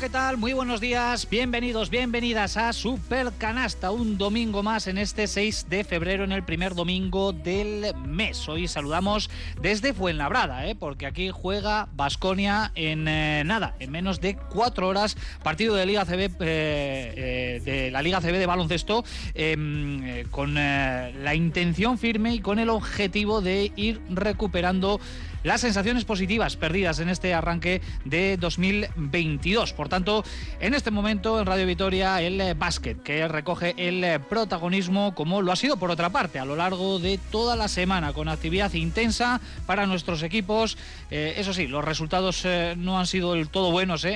¿qué tal? Muy buenos días, bienvenidos, bienvenidas a Super Canasta, un domingo más en este 6 de febrero, en el primer domingo del mes. Hoy saludamos desde Fuenlabrada, ¿eh? porque aquí juega Basconia en eh, nada, en menos de cuatro horas, partido de Liga CB, eh, de la Liga CB de baloncesto, em, con la intención firme y con el objetivo de ir recuperando las sensaciones positivas perdidas en este arranque de 2022. Por tanto, en este momento en Radio Vitoria el eh, básquet que recoge el eh, protagonismo como lo ha sido por otra parte a lo largo de toda la semana con actividad intensa para nuestros equipos. Eh, eso sí, los resultados no han sido del todo buenos,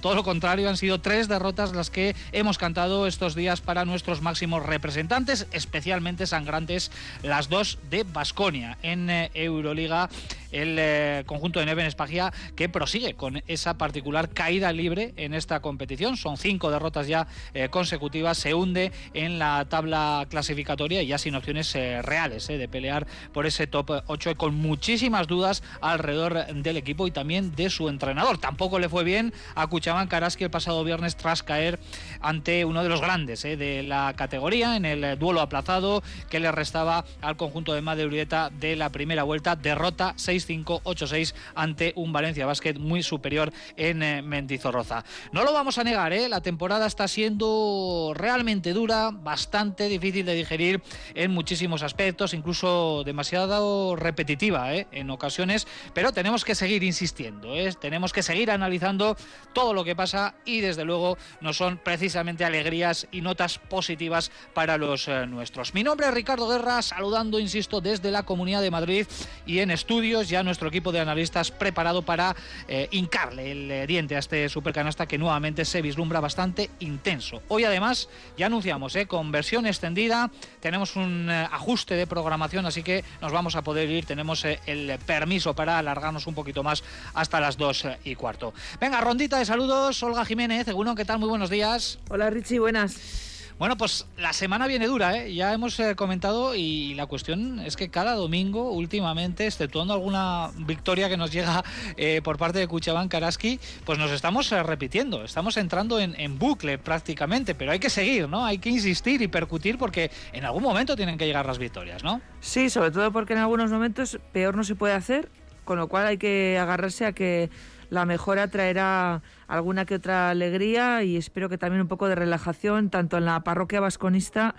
todo lo contrario, han sido tres derrotas las que hemos cantado estos días para nuestros máximos representantes, especialmente sangrantes las dos de Basconia en Euroliga el eh, conjunto de Neven Espagia que prosigue con esa particular caída libre en esta competición. Son cinco derrotas ya eh, consecutivas, se hunde en la tabla clasificatoria y ya sin opciones eh, reales de pelear por ese top 8 con muchísimas dudas alrededor del equipo y también de su entrenador. Tampoco le fue bien a Kuchaman Karaski el pasado viernes tras caer ante uno de los grandes de la categoría en el duelo aplazado que le restaba al conjunto de Madrid de la primera vuelta. Derrota 6 5 8-6 ante un Valencia Basket muy superior en eh, Mendizorroza. No lo vamos a negar, ¿eh? la temporada está siendo realmente dura, bastante difícil de digerir en muchísimos aspectos, incluso demasiado repetitiva ¿eh? en ocasiones, pero tenemos que seguir insistiendo, ¿eh? tenemos que seguir analizando todo lo que pasa y desde luego no son precisamente alegrías y notas positivas para los nuestros. Mi nombre es Ricardo Guerra, saludando, insisto, desde la Comunidad de Madrid y en estudios ya nuestro equipo de analistas preparado para eh, hincarle el eh, diente a este supercanasta que nuevamente se vislumbra bastante intenso. Hoy además ya anunciamos eh, con versión extendida, tenemos un ajuste de programación, así que nos vamos a poder ir, tenemos el permiso para alargarnos un poquito más hasta las dos y cuarto. Venga, rondita de saludos, Olga Jiménez, según ¿qué tal? Muy buenos días. Hola Richie, buenas. Bueno, pues la semana viene dura, ¿eh? ya hemos eh, comentado y la cuestión es que cada domingo últimamente, exceptuando alguna victoria que nos llega eh, por parte de Cuchabán Karaski, pues nos estamos eh, repitiendo, estamos entrando en, en, bucle prácticamente, pero hay que seguir, ¿no? Hay que insistir y percutir porque en algún momento tienen que llegar las victorias, ¿no? Sí, sobre todo porque en algunos momentos peor no se puede hacer, con lo cual hay que agarrarse a que la mejora traerá alguna que otra alegría y espero que también un poco de relajación, tanto en la parroquia vasconista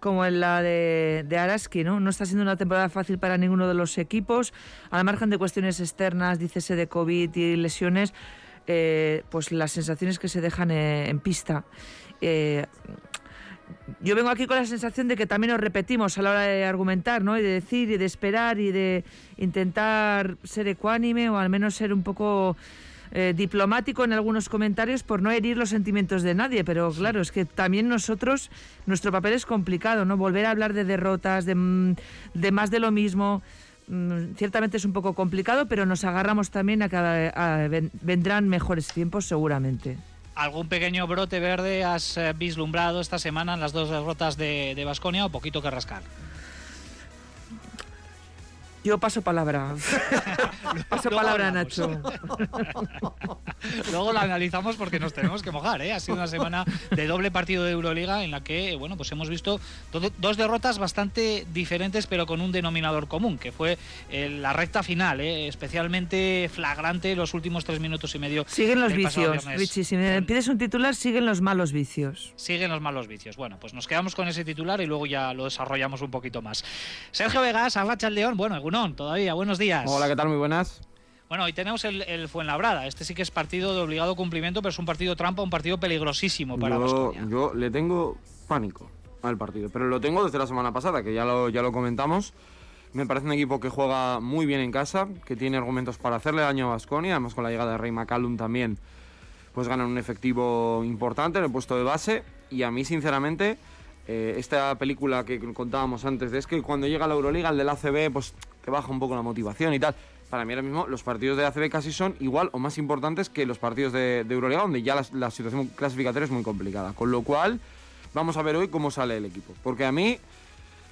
como en la de, Araski, ¿no? No está siendo una temporada fácil para ninguno de los equipos, al margen de cuestiones externas, dícese de COVID y lesiones, eh, pues las sensaciones que se dejan eh, en pista. Eh, yo vengo aquí con la sensación de que también nos repetimos a la hora de argumentar, ¿no? Y de decir y de esperar y de intentar ser ecuánime o al menos ser un poco eh, diplomático en algunos comentarios por no herir los sentimientos de nadie. Pero claro, es que también nosotros, nuestro papel es complicado, ¿no? Volver a hablar de derrotas, de, mm, de más de lo mismo. Mm, ciertamente es un poco complicado, pero nos agarramos también a que vendrán mejores tiempos seguramente. ¿Algún pequeño brote verde has eh, vislumbrado esta semana en las dos derrotas de Basconia o poquito que rascar? Yo paso palabra. paso palabra, Nacho. Luego lo analizamos porque nos tenemos que mojar, ¿eh? Ha sido una semana de doble partido de Euroliga en la que, bueno, pues hemos visto dos derrotas bastante diferentes, pero con un denominador común, que fue eh, la recta final, ¿eh? especialmente flagrante los últimos tres minutos y medio. Siguen los vicios, Richie. Si me pides un titular, siguen los malos vicios. Siguen los malos vicios. Bueno, pues nos quedamos con ese titular y luego ya lo desarrollamos un poquito más. Sergio Vegas, Arracha el León, bueno, todavía. Buenos días. Hola, ¿qué tal? Muy buenas. Bueno, hoy tenemos el, el, Fuenlabrada. Este sí que es partido de obligado cumplimiento, pero es un partido trampa, un partido peligrosísimo para yo, Yo le tengo pánico al partido, pero lo tengo desde la semana pasada, que ya lo, ya lo comentamos. Me parece un equipo que juega muy bien en casa, que tiene argumentos para hacerle daño a Basconia, además con la llegada de Rey McCallum también, pues ganan un efectivo importante en el puesto de base. Y a mí, sinceramente, eh, esta película que contábamos antes, de es que cuando llega la Euroliga, el del ACB, pues baja un poco la motivación y tal. Para mí ahora mismo los partidos de ACB casi son igual o más importantes que los partidos de, Euroliga, donde ya la, situación clasificatoria es muy complicada. Con lo cual, vamos a ver hoy cómo sale el equipo. Porque a mí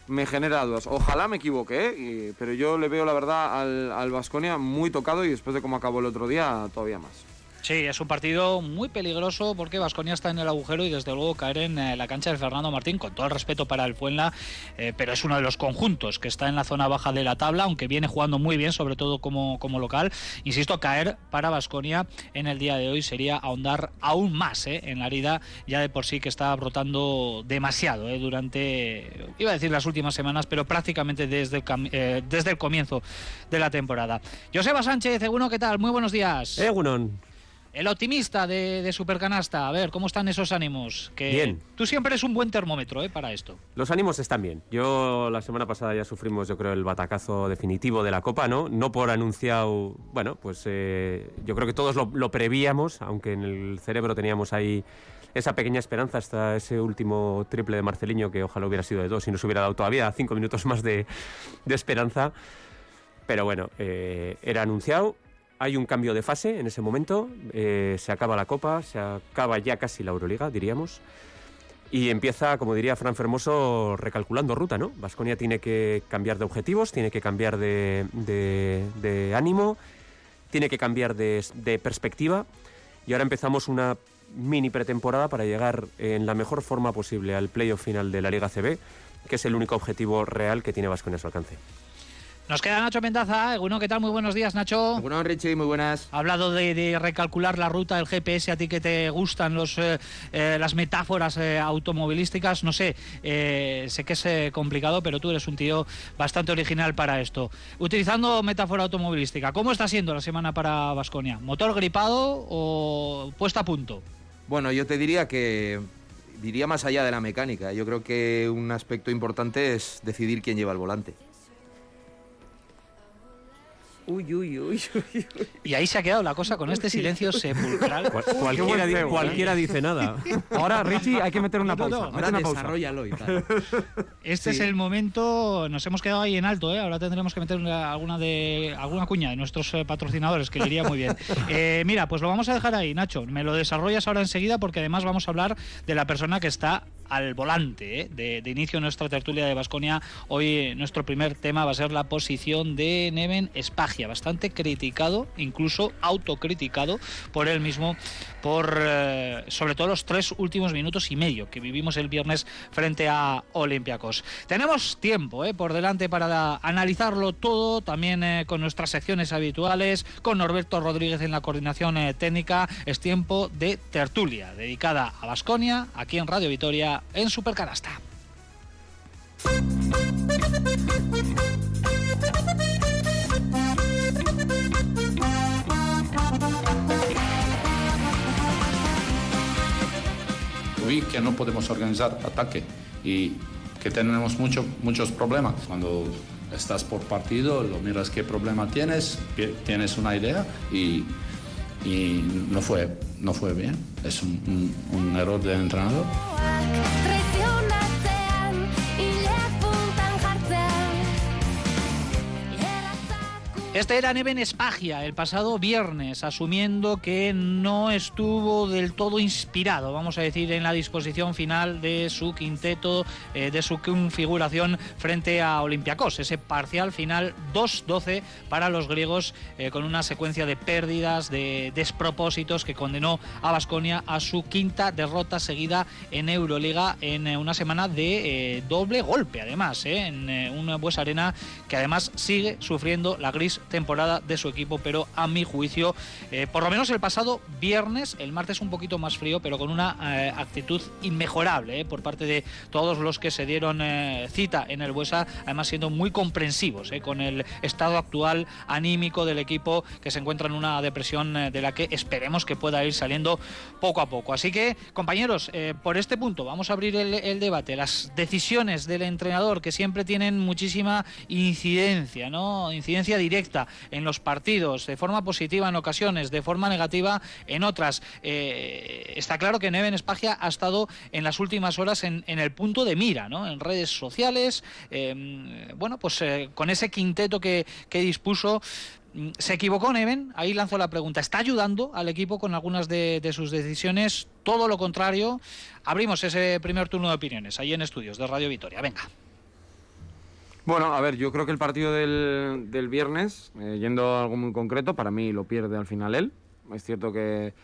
me genera dudas. Ojalá me equivoque, pero yo le veo la verdad al Vasconia muy tocado y después de cómo acabó el otro día, todavía más. Sí, es un partido muy peligroso porque Vasconia está en el agujero y desde luego caer en eh, la cancha de Fernando Martín, con todo el respeto para el Fuenla, eh, pero es uno de los conjuntos que está en la zona baja de la tabla, aunque viene jugando muy bien, sobre todo como, como local. Insisto, caer para Vasconia en el día de hoy sería ahondar aún más eh, en la herida ya de por sí que está brotando demasiado durante, iba a decir las últimas semanas, pero prácticamente desde el, desde el comienzo de la temporada. Joseba Sánchez, Eguno, ¿qué tal? Muy buenos días. Egunon. El optimista de, Supercanasta, a ver, ¿cómo están esos ánimos? Que bien. Tú siempre eres un buen termómetro ¿eh? para esto. Los ánimos están bien. Yo la semana pasada ya sufrimos, yo creo, el batacazo definitivo de la Copa, ¿no? No por anunciado, bueno, pues eh, yo creo que todos lo, prevíamos, aunque en el cerebro teníamos ahí esa pequeña esperanza hasta ese último triple de Marceliño, que ojalá hubiera sido de dos y nos hubiera dado todavía cinco minutos más de, esperanza. Pero bueno, eh, era anunciado hay un cambio de fase en ese momento, eh, se acaba la Copa, se acaba ya casi la Euroliga, diríamos, y empieza, como diría Fran Fermoso, recalculando ruta, ¿no? Vasconia tiene que cambiar de objetivos, tiene que cambiar de, ánimo, tiene que cambiar de, perspectiva, y ahora empezamos una mini pretemporada para llegar en la mejor forma posible al playoff final de la Liga CB, que es el único objetivo real que tiene Vasconia a su alcance. Nos queda Nacho Mendaza. Bueno, ¿qué tal? Muy buenos días, Nacho. Bueno, Richie, muy buenas. Ha hablado de, recalcular la ruta del GPS, a ti que te gustan los, eh, eh, las metáforas eh, automovilísticas. No sé, sé que es complicado, pero tú eres un tío bastante original para esto. Utilizando metáfora automovilística, ¿cómo está siendo la semana para Vasconia? ¿Motor gripado o puesta a punto? Bueno, yo te diría que diría más allá de la mecánica. Yo creo que un aspecto importante es decidir quién lleva el volante. Uy, uy, uy, uy, Y ahí se ha quedado la cosa con este silencio sepulcral. cualquiera, dice nada. Ahora, Richie, hay que meter una pausa. Ahora desarrollalo y tal. Este es el momento. Nos hemos quedado ahí en alto, ¿eh? Ahora tendremos que meter alguna de alguna cuña de nuestros eh, patrocinadores, que le iría muy bien. Eh, mira, pues lo vamos a dejar ahí, Nacho. Me lo desarrollas ahora enseguida porque además vamos a hablar de la persona que está al volante ¿eh? de, de, inicio nuestra tertulia de Basconia. Hoy nuestro primer tema va a ser la posición de Neven Espagia, bastante criticado, incluso autocriticado por él mismo, por eh, sobre todo los tres últimos minutos y medio que vivimos el viernes frente a Olympiacos. Tenemos tiempo ¿eh? por delante para analizarlo todo, también con nuestras secciones habituales, con Norberto Rodríguez en la coordinación técnica. Es tiempo de tertulia dedicada a Basconia, aquí en Radio Vitoria en Supercanasta. Vi que no podemos organizar ataque y que tenemos mucho, muchos problemas. Cuando estás por partido, lo miras qué problema tienes, tienes una idea y, y no, fue, no fue bien. Es un, un, error del entrenador. Este era Neven Espagia el pasado viernes, asumiendo que no estuvo del todo inspirado, vamos a decir, en la disposición final de su quinteto, eh, de su configuración frente a Olympiacos. Ese parcial final 2-12 para los griegos, eh, con una secuencia de pérdidas, de despropósitos que condenó a Basconia a su quinta derrota seguida en Euroliga en eh, una semana de doble golpe, además, en una Buesa Arena que además sigue sufriendo la gris temporada de su equipo, pero a mi juicio, eh, por lo menos el pasado viernes, el martes un poquito más frío, pero con una eh, actitud inmejorable eh, por parte de todos los que se dieron cita en el Buesa, además siendo muy comprensivos con el estado actual anímico del equipo que se encuentra en una depresión de la que esperemos que pueda ir saliendo poco a poco. Así que, compañeros, por este punto vamos a abrir el, el debate. Las decisiones del entrenador que siempre tienen muchísima incidencia, ¿no? Incidencia directa en los partidos, de forma positiva en ocasiones, de forma negativa en otras. Eh, está claro que Neven Espagia ha estado en las últimas horas en, el punto de mira, ¿no? En redes sociales, em, bueno, pues eh, con ese quinteto que, dispuso. Mm, ¿Se equivocó Neven? Ahí lanzo la pregunta. ¿Está ayudando al equipo con algunas de, de, sus decisiones? Todo lo contrario. Abrimos ese primer turno de opiniones ahí en estudios de Radio Vitoria. Venga. Bueno, a ver, yo creo que el partido del, viernes, eh, yendo a algo muy concreto, para mí lo pierde al final él. Es cierto que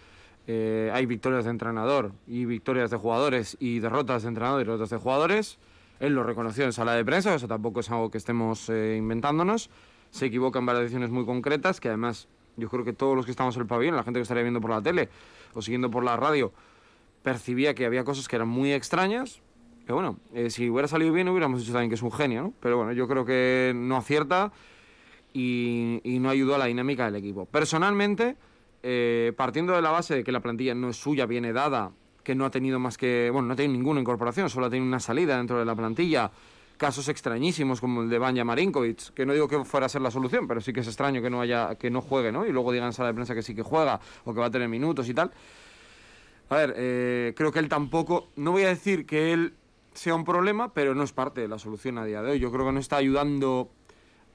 eh, hay victorias de entrenador y victorias de jugadores y derrotas de entrenador y derrotas de jugadores. Él lo reconoció en sala de prensa, eso tampoco es algo que estemos eh, inventándonos. Se equivoca en varias decisiones muy concretas, que además yo creo que todos los que estamos en el pabellón, la gente que estaría viendo por la tele o siguiendo por la radio, percibía que había cosas que eran muy extrañas. Que bueno, eh, si hubiera salido bien hubiéramos dicho también que es un genio, ¿no? Pero bueno, yo creo que no acierta y, y no ayudó a la dinámica del equipo. Personalmente, eh, partiendo de la base de que la plantilla no es suya, viene dada, que no ha tenido más que, bueno, no ha tenido ninguna incorporación, solo ha tenido una salida dentro de la plantilla, casos extrañísimos como el de Banja Marinkovic, que no digo que fuera a ser la solución, pero sí que es extraño que no haya, que no juegue, ¿no? Y luego digan en sala de prensa que sí que juega o que va a tener minutos y tal. A ver, eh, creo que él tampoco, no voy a decir que él sea un problema, pero no es parte de la solución a día de hoy. Yo creo que no está ayudando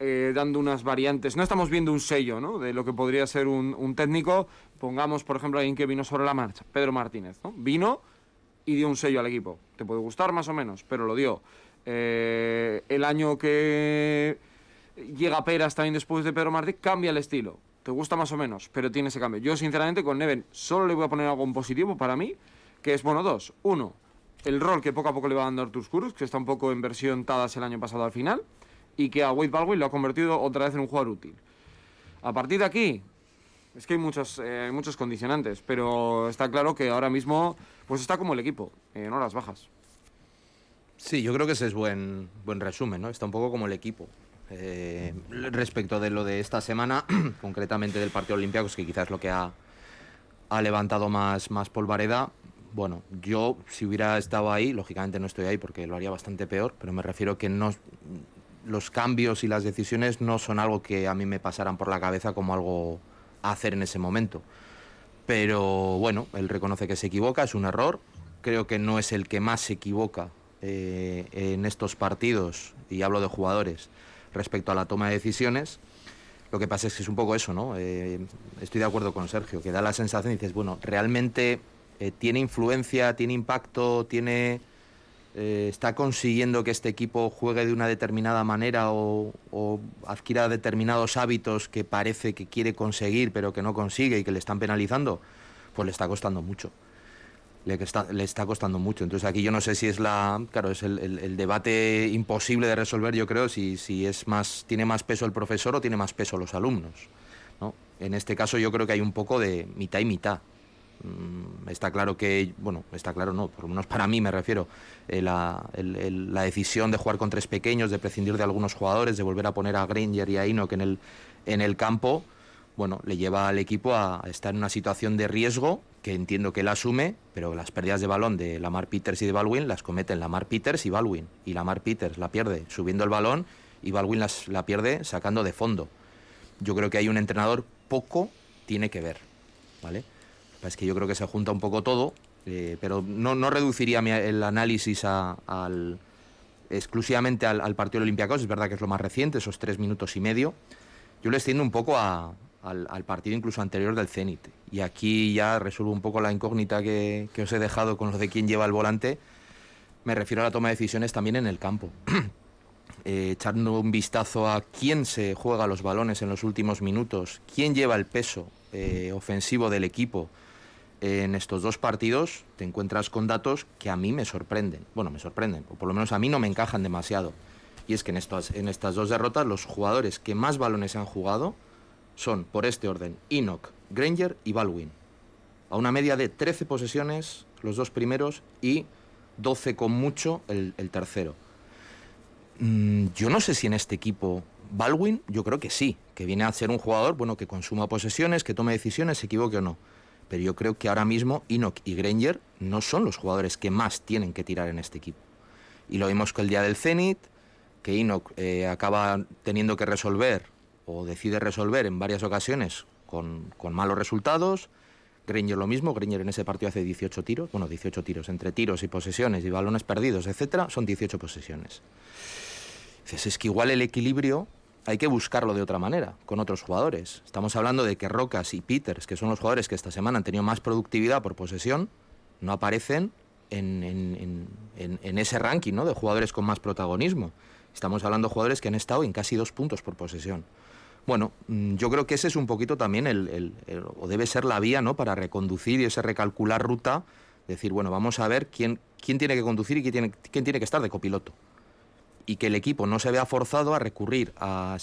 eh, dando unas variantes. No estamos viendo un sello ¿no? de lo que podría ser un, técnico. Pongamos, por ejemplo, alguien que vino sobre la marcha, Pedro Martínez. ¿no? Vino y dio un sello al equipo. Te puede gustar más o menos, pero lo dio. Eh, el año que llega Peras también después de Pedro Martínez, cambia el estilo. Te gusta más o menos, pero tiene ese cambio. Yo, sinceramente, con Neven solo le voy a poner algo en positivo para mí, que es, bueno, dos. Uno, el rol que poco a poco le va dando Artur Kurus, que está un poco en versión Tadas el año pasado al final y que a Wade Baldwin lo ha convertido otra vez en un jugador útil. A partir de aquí, es que hay muchos, eh, muchos condicionantes, pero está claro que ahora mismo pues está como el equipo, en horas bajas. Sí, yo creo que ese es buen, buen resumen, ¿no? Está un poco como el equipo. Eh, respecto de lo de esta semana, concretamente del partido Olympiacos, que quizás lo que ha, ha levantado más, más polvareda, bueno, yo si hubiera estado ahí, lógicamente no estoy ahí porque lo haría bastante peor, pero me refiero que no, los cambios y las decisiones no son algo que a mí me pasaran por la cabeza como algo a hacer en ese momento. Pero bueno, él reconoce que se equivoca, es un error. Creo que no es el que más se equivoca eh, en estos partidos, y hablo de jugadores, respecto a la toma de decisiones. Lo que pasa es que es un poco eso, ¿no? Eh, estoy de acuerdo con Sergio, que da la sensación y dices, bueno, realmente eh, tiene influencia, tiene impacto, tiene eh, está consiguiendo que este equipo juegue de una determinada manera o, adquiera determinados hábitos que parece que quiere conseguir pero que no consigue y que le están penalizando, pues le está costando mucho. Le está, le está costando mucho. Entonces aquí yo no sé si es la. Claro, es el, debate imposible de resolver, yo creo, si, si es más, tiene más peso el profesor o tiene más peso los alumnos. ¿no? En este caso yo creo que hay un poco de mitad y mitad. Mm, está claro que, bueno, está claro, no, por lo menos para mí me refiero, eh, la, la, decisión de jugar con tres pequeños, de prescindir de algunos jugadores, de volver a poner a Granger y a Enoch en el, en el campo, bueno, le lleva al equipo a estar en una situación de riesgo que entiendo que él asume, pero las pérdidas de balón de Lamar Peters y de Baldwin las cometen Lamar Peters y Baldwin. Y Lamar Peters la pierde subiendo el balón y Baldwin las, la pierde sacando de fondo. Yo creo que hay un entrenador poco tiene que ver, ¿vale? Es que yo creo que se junta un poco todo, eh, pero no, no, reduciría el análisis al, exclusivamente al, partido Olympiacos, es verdad que es lo más reciente, esos tres minutos y medio. Yo le extiendo un poco al, al, partido incluso anterior del Zenit. Y aquí ya resuelvo un poco la incógnita que, que, os he dejado con lo de quién lleva el volante. Me refiero a la toma de decisiones también en el campo. eh, echando un vistazo a quién se juega los balones en los últimos minutos, quién lleva el peso eh, ofensivo del equipo en estos dos partidos te encuentras con datos que a mí me sorprenden. Bueno, me sorprenden, o por lo menos a mí no me encajan demasiado. Y es que en estas, dos derrotas los jugadores que más balones han jugado son, por este orden, Enoch, Granger y Baldwin. A una media de 13 posesiones los dos primeros y 12 con mucho el, el tercero. Mm, yo no sé si en este equipo Baldwin, yo creo que sí, que viene a ser un jugador bueno que consuma posesiones, que tome decisiones, se equivoque o no pero yo creo que ahora mismo Enoch y Granger no son los jugadores que más tienen que tirar en este equipo. Y lo vimos que el día del Zenit, que Enoch eh, acaba teniendo que resolver o decide resolver en varias ocasiones con, con, malos resultados. Granger lo mismo, Granger en ese partido hace 18 tiros, bueno, 18 tiros, entre tiros y posesiones y balones perdidos, etcétera, son 18 posesiones. Entonces es que igual el equilibrio hay que buscarlo de otra manera, con otros jugadores. Estamos hablando de que Rocas y Peters, que son los jugadores que esta semana han tenido más productividad por posesión, no aparecen en, ese ranking de jugadores con más protagonismo. Estamos hablando de jugadores que han estado en casi dos puntos por posesión. bueno, mm, yo creo que ese es un poquito también el, o debe ser la vía, ¿no? Para reconducir y ese recalcular ruta, decir, bueno, vamos a ver quién, quién tiene que conducir y quién tiene, quién tiene que estar de copiloto. Y que el equipo no se vea forzado a recurrir a,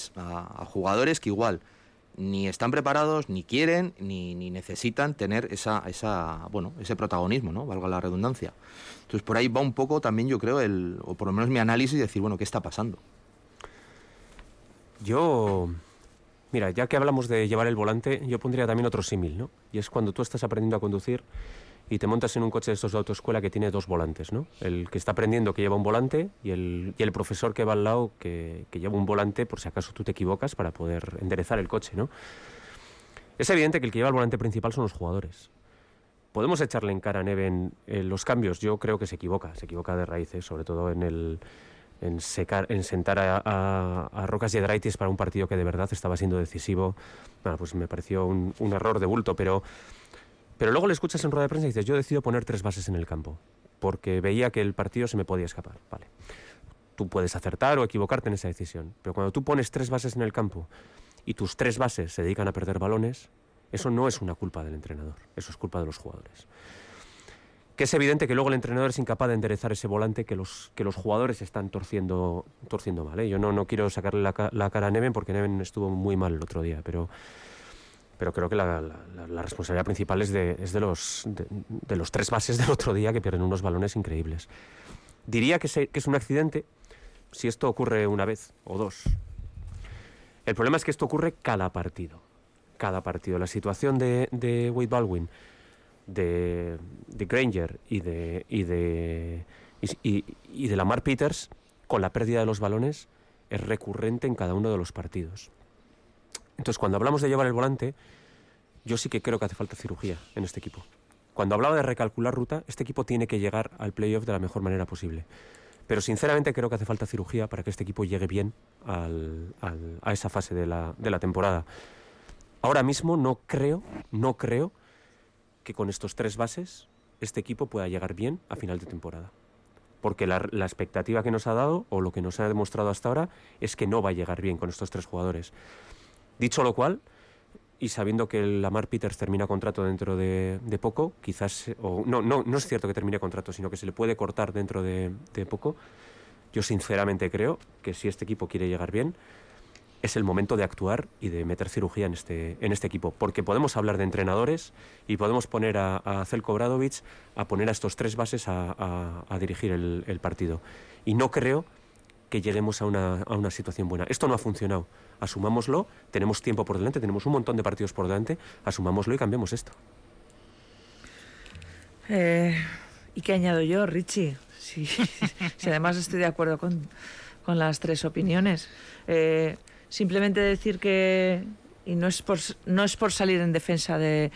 jugadores que igual ni están preparados, ni quieren, ni, ni, necesitan tener esa, esa, bueno, ese protagonismo, ¿no? Valga la redundancia. Entonces por ahí va un poco también yo creo el, o por lo menos mi análisis, de decir, bueno, ¿qué está pasando? Yo Mira, ya que hablamos de llevar el volante, yo pondría también otro símil, ¿no? Y es cuando tú estás aprendiendo a conducir y te montas en un coche de estos de autoescuela que tiene dos volantes, ¿no? El que está aprendiendo que lleva un volante y el, y el profesor que va al lado que, que, lleva un volante por si acaso tú te equivocas para poder enderezar el coche, ¿no? Es evidente que el que lleva el volante principal son los jugadores. Podemos echarle en cara a Neven los cambios. Yo creo que se equivoca, se equivoca de raíces, sobre todo en el, en, secar, en sentar a, a, a Rocas Yedraitis para un partido que de verdad estaba siendo decisivo. Bueno, pues me pareció un, un, error de bulto, pero, pero luego le escuchas en rueda de prensa y dices, yo decido poner tres bases en el campo, porque veía que el partido se me podía escapar. Vale. Tú puedes acertar o equivocarte en esa decisión, pero cuando tú pones tres bases en el campo y tus tres bases se dedican a perder balones, eso no es una culpa del entrenador, eso es culpa de los jugadores que es evidente que luego el entrenador es incapaz de enderezar ese volante que los, que los jugadores están torciendo, torciendo mal. ¿eh? Yo no, no quiero sacarle la, la, cara a Neven porque Neven estuvo muy mal el otro día, pero, pero creo que la, la, la responsabilidad principal es, de, es de, los, de, los tres bases del otro día que pierden unos balones increíbles. Diría que, se, que es un accidente si esto ocurre una vez o dos. El problema es que esto ocurre cada partido. Cada partido. La situación de, de Wade Baldwin de, Granger y de, y de, y de Lamar Peters con la pérdida de los balones es recurrente en cada uno de los partidos. Entonces, cuando hablamos de llevar el volante, yo sí que creo que hace falta cirugía en este equipo. Cuando hablaba de recalcular ruta, este equipo tiene que llegar al playoff de la mejor manera posible. Pero sinceramente creo que hace falta cirugía para que este equipo llegue bien a esa fase de la, temporada. Ahora mismo no creo, no creo que con estos tres bases este equipo pueda llegar bien a final de temporada. Porque la, expectativa que nos ha dado, o lo que nos ha demostrado hasta ahora, es que no va a llegar bien con estos tres jugadores. Dicho lo cual, y sabiendo que el Lamar Peters termina contrato dentro de, de poco, quizás, o no, no, no es cierto que termine contrato, sino que se le puede cortar dentro de, de poco, yo sinceramente creo que si este equipo quiere llegar bien, es el momento de actuar y de meter cirugía en este, en este equipo. Porque podemos hablar de entrenadores y podemos poner a, a Zelko Bradovic a poner a estos tres bases a, a, a dirigir el, el, partido. Y no creo que lleguemos a una, a una situación buena. Esto no ha funcionado. Asumámoslo, tenemos tiempo por delante, tenemos un montón de partidos por delante, asumámoslo y cambiemos esto. Eh, ¿Y qué añado yo, Richie? Sí, sí, además estoy de acuerdo con, con las tres opiniones. Eh, simplemente decir que y no es por no es por salir en defensa de,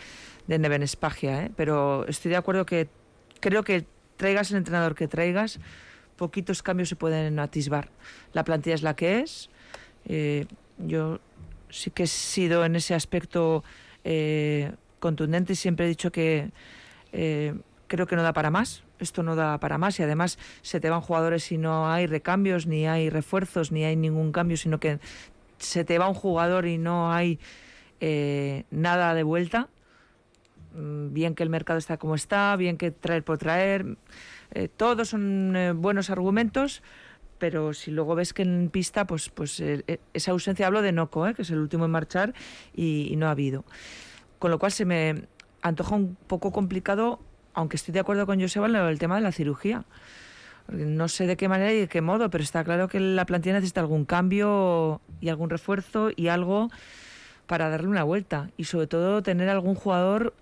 de Neven Espagia, ¿eh? pero estoy de acuerdo que creo que traigas el entrenador que traigas, poquitos cambios se pueden atisbar. La plantilla es la que es. Eh, yo sí que he sido en ese aspecto eh, contundente y siempre he dicho que eh, creo que no da para más. Esto no da para más y además se te van jugadores y no hay recambios, ni hay refuerzos, ni hay ningún cambio, sino que se te va un jugador y no hay nada de vuelta, mm, bien que el mercado está como está, bien que traer por traer, eh, todos son eh, buenos argumentos, pero si luego ves que en pista, pues, pues eh, esa ausencia, hablo de Noco, que es el último en marchar y, y no ha habido. Con lo cual se me antoja un poco complicado, aunque estoy de acuerdo con Joseba en el tema de la cirugía. No sé de qué manera y de qué modo, pero está claro que la plantilla necesita algún cambio y algún refuerzo y algo para darle una vuelta. Y sobre todo tener algún jugador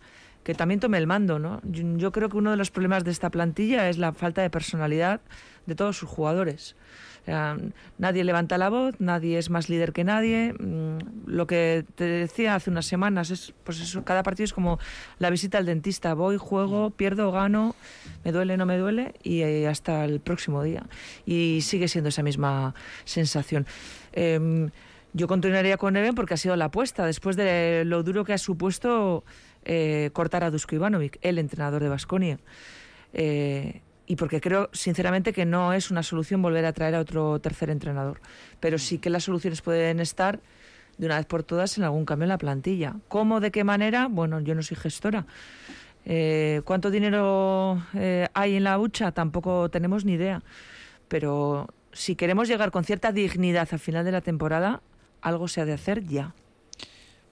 que también tome el mando. ¿no? Yo, yo creo que uno de los problemas de esta plantilla es la falta de personalidad de todos sus jugadores. O sea, nadie levanta la voz, nadie es más líder que nadie. Lo que te decía hace unas semanas es, pues eso, cada partido es como la visita al dentista. Voy, juego, pierdo, gano, me duele, no me duele y eh, hasta el próximo día. Y sigue siendo esa misma sensación. Eh, yo continuaría con Neven porque ha sido la apuesta después de lo duro que ha supuesto eh, cortar a Dusko Ivanovic, el entrenador de Basconia. Eh, y porque creo sinceramente que no es una solución volver a traer a otro tercer entrenador. Pero sí que las soluciones pueden estar de una vez por todas en algún cambio en la plantilla. ¿Cómo, de qué manera? Bueno, yo no soy gestora. Eh, ¿Cuánto dinero eh, hay en la hucha? Tampoco tenemos ni idea. Pero si queremos llegar con cierta dignidad al final de la temporada, algo se ha de hacer ya.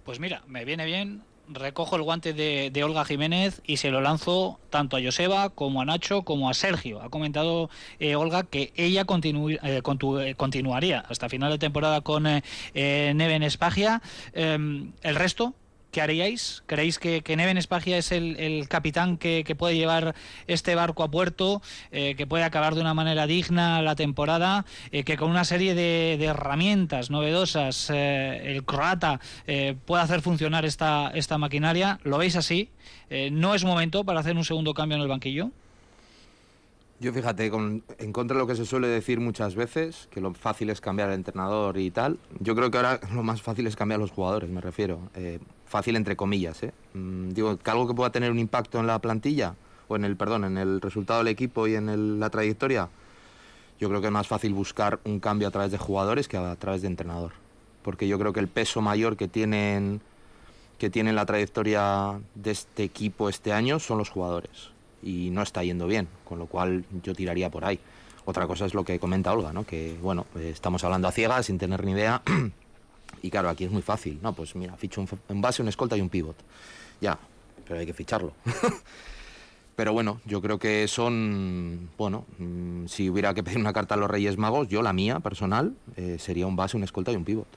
Pues mira, me viene bien recojo el guante de, Olga Jiménez y se lo lanzo tanto a Joseba como a Nacho como a Sergio. Ha comentado eh, Olga que ella eh, eh, continuaría hasta final de temporada con Neven Espagia. Em, el resto, ¿qué haríais? ¿Creéis que, Neven Espagia es el, capitán que, puede llevar este barco a puerto, eh, que puede acabar de una manera digna la temporada, eh, que con una serie de, herramientas novedosas eh, el croata puede hacer funcionar esta, esta maquinaria? ¿Lo veis así? ¿No es momento para hacer un segundo cambio en el banquillo? Yo fíjate, en contra de lo que se suele decir muchas veces, que lo fácil es cambiar al entrenador y tal, yo creo que ahora lo más fácil es cambiar a los jugadores, me refiero. Eh, fácil entre comillas, ¿eh? Mm, digo, que algo que pueda tener un impacto en la plantilla, o en el, perdón, en el resultado del equipo y en la trayectoria, yo creo que es más fácil buscar un cambio a través de jugadores que a través de entrenador. Porque yo creo que el peso mayor que tienen, que tienen la trayectoria de este equipo este año son los jugadores y no está yendo bien, con lo cual yo tiraría por ahí. Otra cosa es lo que comenta Olga, ¿no? que bueno, pues estamos hablando a ciegas, sin tener ni idea, y claro, aquí es muy fácil, ¿no? Pues mira, ficho un, base, un escolta y un pivot. Ya, pero hay que ficharlo. pero bueno, yo creo que son, bueno, mm, si hubiera que pedir una carta a los Reyes Magos, yo la mía personal eh, sería un base, un escolta y un pivot.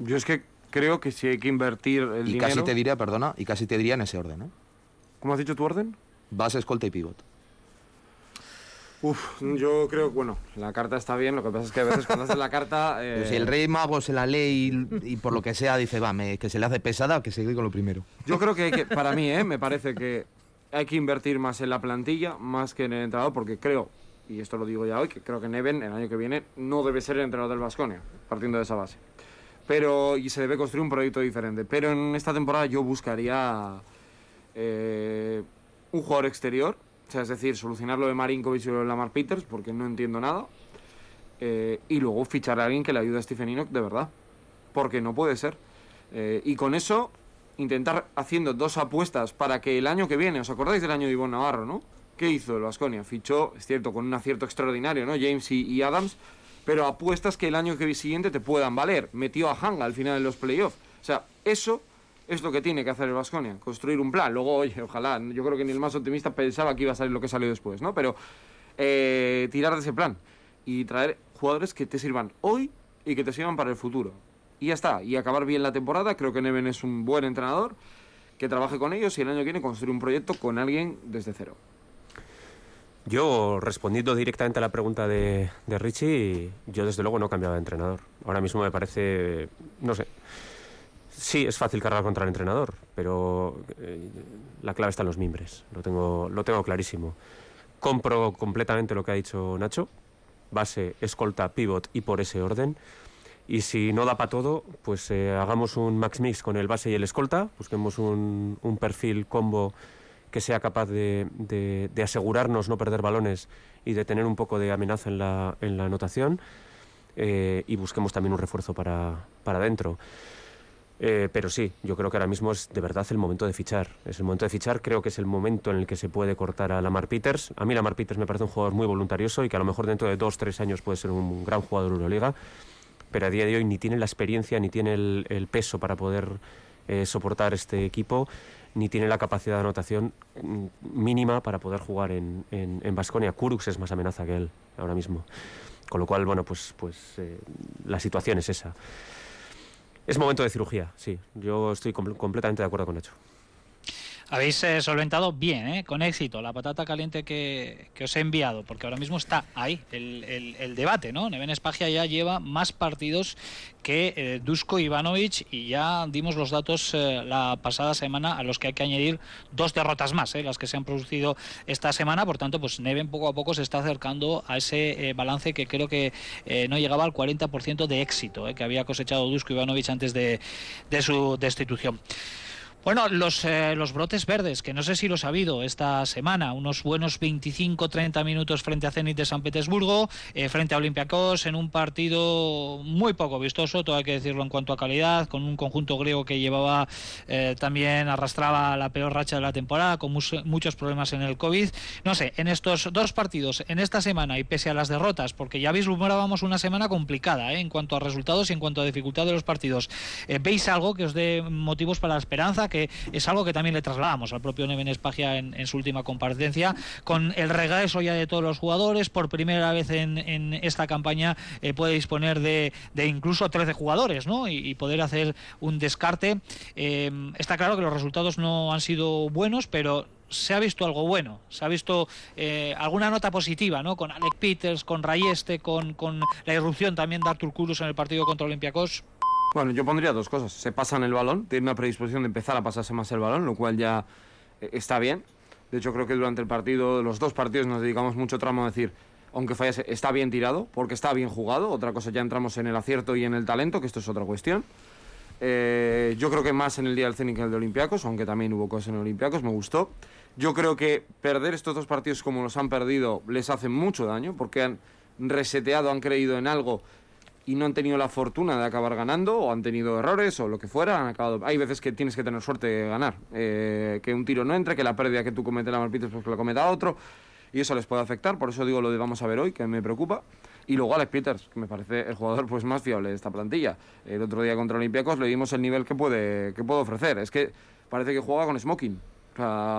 Yo es que creo que si hay que invertir el y casi te diría, perdona, y casi te diría en ese orden, ¿eh? ¿Cómo has dicho tu orden? Base, escolta y pivot. Uf, yo creo que, bueno, la carta está bien, lo que pasa es que a veces cuando haces la carta... Eh, si el rey mago se la lee y, por lo que sea dice, va, que se le hace pesada, que se con lo primero. Yo creo que, para mí, eh, me parece que hay que invertir más en la plantilla, más que en el entrenador, porque creo, y esto lo digo ya hoy, que creo que Neven el año que viene no debe ser el entrenador del Vasconia, partiendo de esa base. Pero, y se debe construir un proyecto diferente. Pero en esta temporada yo buscaría eh, un jugador exterior, o sea, es decir, solucionar lo de Marinkovic y lo de Lamar Peters, porque no entiendo nada. Eh, y luego fichar a alguien que le ayude a Stephen Enoch de verdad. Porque no puede ser. Eh, y con eso, intentar haciendo dos apuestas para que el año que viene, ¿os acordáis del año de Ivonne Navarro, no? ¿Qué hizo el Vasconia? Fichó, es cierto, con un acierto extraordinario, ¿no? James y, Adams, pero apuestas que el año que siguiente te puedan valer. Metió a Hanga al final de los playoffs. O sea, eso es lo que tiene que hacer el Vasconia, construir un plan. Luego, oye, ojalá, yo creo que ni el más optimista pensaba que iba a salir lo que salió después, ¿no? Pero eh, tirar de ese plan y traer jugadores que te sirvan hoy y que te sirvan para el futuro. Y ya está, y acabar bien la temporada. Creo que Neven es un buen entrenador, que trabaje con ellos y el año que viene construir un proyecto con alguien desde cero. Yo, respondiendo directamente a la pregunta de, Richie, yo desde luego no cambiaba de entrenador. Ahora mismo me parece, no sé, Sí, es fácil cargar contra el entrenador, pero eh, la clave está en los mimbres, lo tengo, lo tengo clarísimo. Compro completamente lo que ha dicho Nacho, base, escolta, pivot y por ese orden. Y si no da para todo, pues eh, hagamos un max mix con el base y el escolta, busquemos un, perfil combo que sea capaz de, asegurarnos no perder balones y de tener un poco de amenaza en la, en anotación. Eh, y busquemos también un refuerzo para, para. Eh, pero sí, yo creo que ahora mismo es de verdad el momento de fichar. Es el momento de fichar, creo que es el momento en el que se puede cortar a Lamar Peters. A mí Lamar Peters me parece un jugador muy voluntarioso y que a lo mejor dentro de dos, tres años puede ser un gran jugador de Euroliga, pero a día de hoy ni tiene la experiencia ni tiene el, peso para poder eh, soportar este equipo, ni tiene la capacidad de anotación mm, mínima para poder jugar en Basconia. En, Kurux es más amenaza que él ahora mismo. Con lo cual, bueno, pues, pues eh, la situación es esa. Es momento de cirugía, sí. Yo estoy completamente de acuerdo con eso. Habéis eh, solventado bien, eh, con éxito, la patata caliente que, os he enviado, porque ahora mismo está ahí el, debate, ¿no? Neven Espagia ya lleva más partidos que eh, Dusko Ivanovic y ya dimos los datos la pasada semana a los que hay que añadir dos derrotas más, las que se han producido esta semana, por tanto, pues Neven poco a poco se está acercando a ese balance que creo que no llegaba al 40% de éxito que había cosechado Dusko Ivanovic antes de, de su destitución. Bueno, los, eh, los brotes verdes, que no sé si los ha habido esta semana, unos buenos 25-30 minutos frente a Zenit de San Petersburgo, eh, frente a Olympiacos, en un partido muy poco vistoso, todo hay que decirlo en cuanto a calidad, con un conjunto griego que llevaba eh, también, arrastraba la peor racha de la temporada, con muchos problemas en el COVID. No sé, en estos dos partidos, en esta semana y pese a las derrotas, porque ya vislumbrábamos una semana complicada en cuanto a resultados y en cuanto a dificultad de los partidos, ¿veis algo que os dé motivos para la esperanza? Que es algo que también le trasladamos al propio Neven Espagia en, su última comparecencia, con el regreso ya de todos los jugadores, por primera vez en, esta campaña eh, puede disponer de, incluso 13 jugadores ¿no? y, poder hacer un descarte. Eh, está claro que los resultados no han sido buenos, pero se ha visto algo bueno, se ha visto eh, alguna nota positiva, ¿no? Con Alec Peters, con Rayeste, con, con la irrupción también de Artur Kurus en el partido contra Olympiacos. Bueno, yo pondría dos cosas. Se pasan el balón, tiene una predisposición de empezar a pasarse más el balón, lo cual ya eh, está bien. De hecho, creo que durante el partido, los dos partidos, nos dedicamos mucho tramo a decir, aunque fallase, está bien tirado, porque está bien jugado. Otra cosa, ya entramos en el acierto y en el talento, que esto es otra cuestión. Eh, yo creo que más en el día del Zenit que el de Olympiacos, aunque también hubo cosas en Olympiacos, me gustó. Yo creo que perder estos dos partidos como los han perdido les hace mucho daño, porque han reseteado, han creído en algo y no han tenido la fortuna de acabar ganando o han tenido errores o lo que fuera. Han acabado... Hay veces que tienes que tener suerte de ganar. Eh, que un tiro no entre, que la pérdida que tú cometes la malpites pues que la cometa otro. Y eso les puede afectar. Por eso digo lo de vamos a ver hoy, que me preocupa. Y luego Alex Peters, que me parece el jugador pues más fiable de esta plantilla. El otro día contra Olympiacos le dimos el nivel que puede, que puede ofrecer. Es que parece que juega con smoking.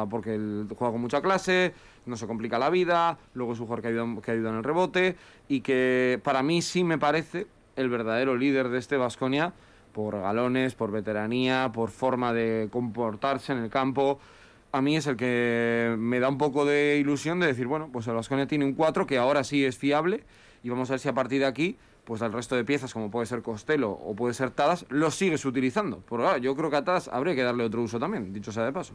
porque él juega con mucha clase, no se complica la vida, luego es un jugador que ayuda, que ayuda en el rebote y que para mí sí me parece el verdadero líder de este Vasconia por galones, por veteranía, por forma de comportarse en el campo. A mí es el que me da un poco de ilusión de decir, bueno, pues el Vasconia tiene un 4 que ahora sí es fiable y vamos a ver si a partir de aquí, pues al resto de piezas, como puede ser Costello o puede ser Tadas, los sigues utilizando. Por ahora, yo creo que a Tadas habría que darle otro uso también, dicho sea de paso.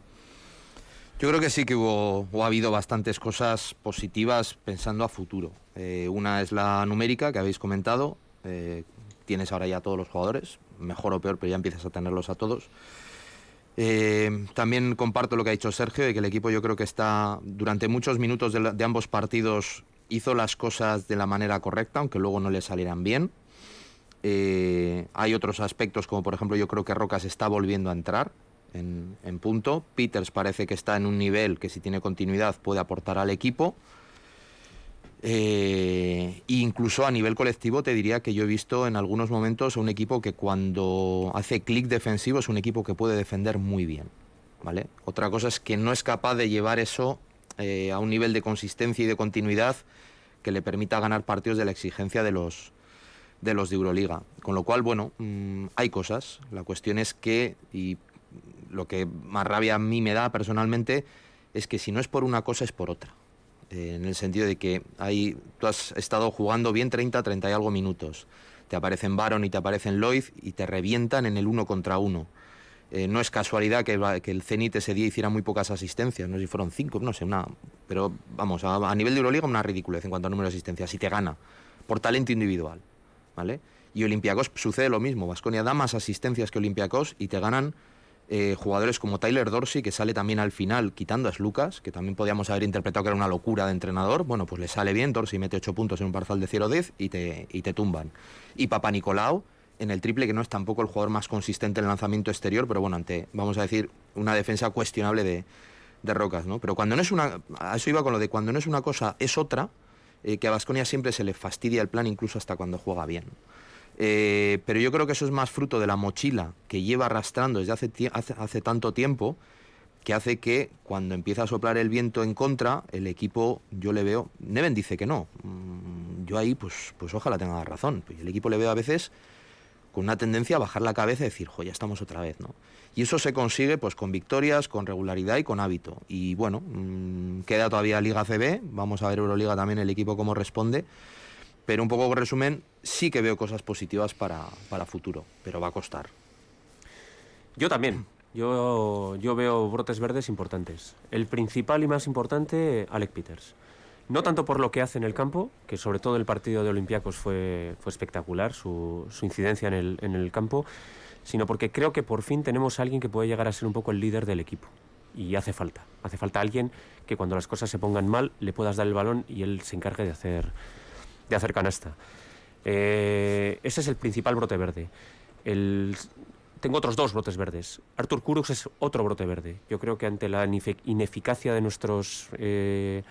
Yo creo que sí que hubo o ha habido bastantes cosas positivas pensando a futuro. Eh, una es la numérica que habéis comentado, eh, tienes ahora ya todos los jugadores, mejor o peor, pero ya empiezas a tenerlos a todos. Eh, también comparto lo que ha dicho Sergio, de que el equipo yo creo que está, durante muchos minutos de, ambos partidos, hizo las cosas de la manera correcta, aunque luego no le salieran bien. Eh, hay otros aspectos, como por ejemplo yo creo que Rocas está volviendo a entrar en, en punto. Peters parece que está en un nivel que si tiene continuidad puede aportar al equipo. Eh, incluso a nivel colectivo te diría que yo he visto en algunos momentos a un equipo que cuando hace clic defensivo es un equipo que puede defender muy bien. ¿vale? Otra cosa es que no es capaz de llevar eso eh, a un nivel de consistencia y de continuidad que le permita ganar partidos de la exigencia de los, de los de Euroliga. Con lo cual, bueno, mm, hay cosas. La cuestión es que, y lo que más rabia a mí me da personalmente, es que si no es por una cosa es por otra. Eh, en el sentido de que hay, tú has estado jugando bien 30, 30 y algo minutos. Te aparecen Baron y te aparecen Lloyd y te revientan en el uno contra uno. Eh, no es casualidad que, el Zenit ese día hiciera muy pocas asistencias, no sé si fueron cinco, no sé, una, pero vamos, a, nivel de Euroliga una ridiculez en cuanto a número de asistencias, y te gana por talento individual, ¿vale? Y Olympiacos sucede lo mismo, Vasconia da más asistencias que Olympiacos y te ganan eh, jugadores como Tyler Dorsey, que sale también al final quitando a Lucas, que también podíamos haber interpretado que era una locura de entrenador. Bueno, pues le sale bien, Dorsey mete 8 puntos en un parcial de 0-10 y te, y te tumban. Y Papa Nicolau en el triple, que no es tampoco el jugador más consistente en el lanzamiento exterior, pero bueno, ante, vamos a decir, una defensa cuestionable de, de Rocas, ¿no? Pero cuando no es una. A eso iba con lo de cuando no es una cosa, es otra, eh, que a Vasconia siempre se le fastidia el plan, incluso hasta cuando juega bien. Eh, pero yo creo que eso es más fruto de la mochila que lleva arrastrando desde hace, hace, tanto tiempo que hace que cuando empieza a soplar el viento en contra, el equipo, yo le veo, Neven dice que no, mm, yo ahí pues, pues ojalá tenga razón, pues el equipo le veo a veces con una tendencia a bajar la cabeza y decir, jo, ya estamos otra vez, ¿no? Y eso se consigue pues con victorias, con regularidad y con hábito. Y bueno, mm, queda todavía Liga CB, vamos a ver Euroliga también el equipo cómo responde, pero un poco resumen, sí que veo cosas positivas para, para futuro, pero va a costar. Yo también. Yo, yo veo brotes verdes importantes. El principal y más importante, Alec Peters. No tanto por lo que hace en el campo, que sobre todo el partido de Olympiacos fue, fue espectacular, su, su incidencia en el, en el campo, sino porque creo que por fin tenemos a alguien que puede llegar a ser un poco el líder del equipo. Y hace falta. Hace falta alguien que cuando las cosas se pongan mal le puedas dar el balón y él se encargue de hacer, de hacer canasta. Eh, ese es el principal brote verde. El, tengo otros dos brotes verdes. Artur Kurux es otro brote verde. Yo creo que ante la ineficacia de nuestros eh,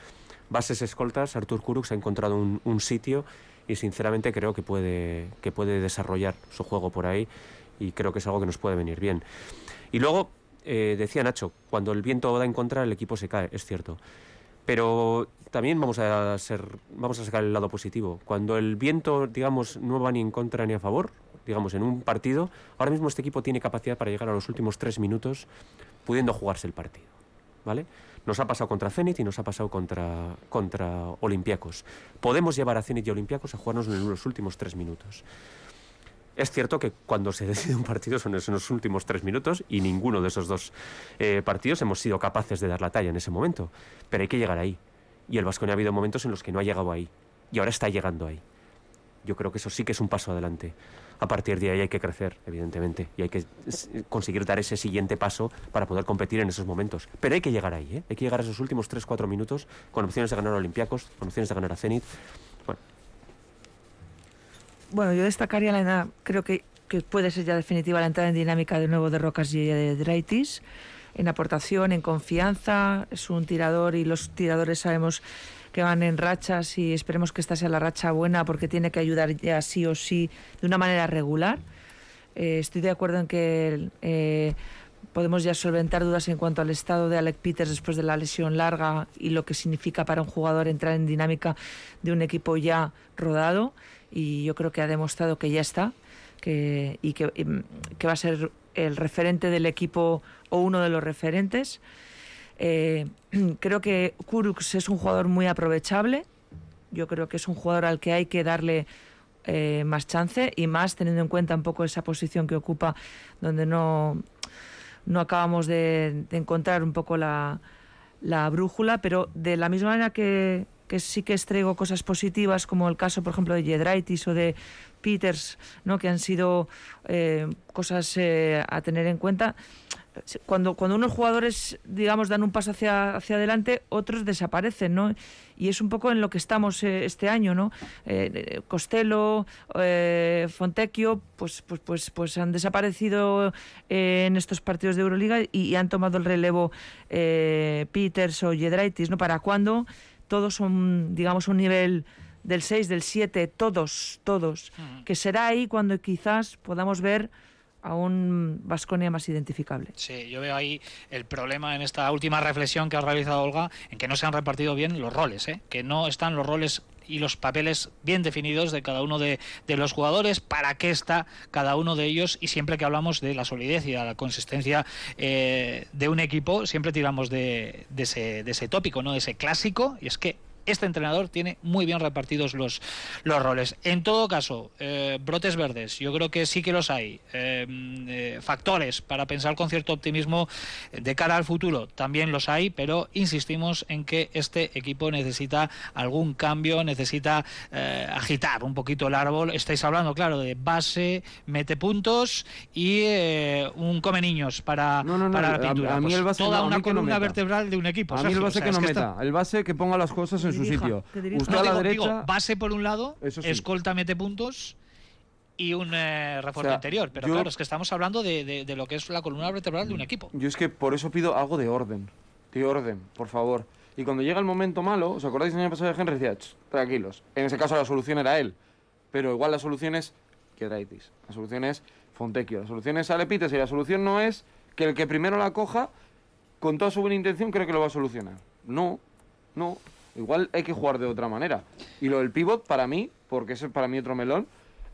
bases escoltas, Artur Kurux ha encontrado un, un, sitio y sinceramente creo que puede, que puede desarrollar su juego por ahí y creo que es algo que nos puede venir bien. Y luego, eh, decía Nacho, cuando el viento da en contra el equipo se cae, es cierto. Pero también vamos a, ser, vamos a sacar el lado positivo. Cuando el viento, digamos, no va ni en contra ni a favor, digamos, en un partido, ahora mismo este equipo tiene capacidad para llegar a los últimos tres minutos pudiendo jugarse el partido. ¿Vale? Nos ha pasado contra Zenit y nos ha pasado contra, contra Olympiacos. Podemos llevar a Zenit y Olympiacos a jugarnos en los últimos tres minutos. Es cierto que cuando se decide un partido son en los últimos tres minutos y ninguno de esos dos eh, partidos hemos sido capaces de dar la talla en ese momento. Pero hay que llegar ahí. Y el Vasconia ha habido momentos en los que no ha llegado ahí. Y ahora está llegando ahí. Yo creo que eso sí que es un paso adelante. A partir de ahí hay que crecer, evidentemente, y hay que conseguir dar ese siguiente paso para poder competir en esos momentos. Pero hay que llegar ahí, ¿eh? hay que llegar a esos últimos 3-4 minutos con opciones de ganar a Olympiacos, con opciones de ganar a Zenit. Bueno, bueno, yo destacaría la creo que, que, puede ser ya definitiva la entrada en dinámica de nuevo de Rocas y de Draitis. En aportación, en confianza, es un tirador y los tiradores sabemos que van en rachas y esperemos que esta sea la racha buena porque tiene que ayudar ya sí o sí de una manera regular. Eh, estoy de acuerdo en que eh, podemos ya solventar dudas en cuanto al estado de Alec Peters después de la lesión larga y lo que significa para un jugador entrar en dinámica de un equipo ya rodado y yo creo que ha demostrado que ya está que, y que, que va a ser el referente del equipo o uno de los referentes. Eh, creo que Kurux es un jugador muy aprovechable. Yo creo que es un jugador al que hay que darle eh, más chance y más teniendo en cuenta un poco esa posición que ocupa donde no, no acabamos de, encontrar un poco la, la brújula, pero de la misma manera que, que sí que traigo cosas positivas, como el caso, por ejemplo, de Jedraitis o de Peters, ¿no? que han sido eh, cosas eh, a tener en cuenta. Cuando, cuando unos jugadores, digamos, dan un paso hacia, hacia adelante, otros desaparecen, ¿no? Y es un poco en lo que estamos eh, este año, ¿no? Costello, Fontecchio, pues, pues, pues, pues han desaparecido en estos partidos de Euroliga y, han tomado el relevo Peters o Jedraitis, ¿no? ¿Para cuándo? Todos son, digamos, un nivel del 6, del 7, todos, todos, que será ahí cuando quizás podamos ver a un Vasconia más identificable. Sí, yo veo ahí el problema en esta última reflexión que ha realizado Olga, en que no se han repartido bien los roles, ¿eh? que no están los roles y los papeles bien definidos de cada uno de, los jugadores, para qué está cada uno de ellos y siempre que hablamos de la solidez y de la consistencia eh, de un equipo, siempre tiramos de, de, ese, de ese tópico, ¿no? de ese clásico, y es que este entrenador tiene muy bien repartidos los, los roles. En todo caso, eh, brotes verdes, yo creo que sí que los hay. Eh, eh, factores para pensar con cierto optimismo de cara al futuro, también los hay, pero insistimos en que este equipo necesita algún cambio, necesita agitar un poquito el árbol. Estáis hablando, claro, de base, mete puntos y un come niños para, para la pintura. A, mí pues el base toda una columna vertebral de un equipo. A mí el base que no meta, el base que ponga las cosas en su sitio. Usted a la derecha. base por un lado, escolta mete puntos y un eh, refuerzo interior. Pero claro, es que estamos hablando de, lo que es la columna vertebral de un equipo. Yo es que por eso pido algo de orden. De orden, por favor. Y cuando llega el momento malo, ¿os acordáis del año pasado de Henry? Decía, tranquilos. En ese caso la solución era él. Pero igual la solución es Kiedraitis. La solución es Fontecchio. La solución es Alepites. Y la solución no es que el que primero la coja, con toda su buena intención, cree que lo va a solucionar. No, no. Igual hay que jugar de otra manera. Y lo del pivot, para mí, porque es para mí otro melón,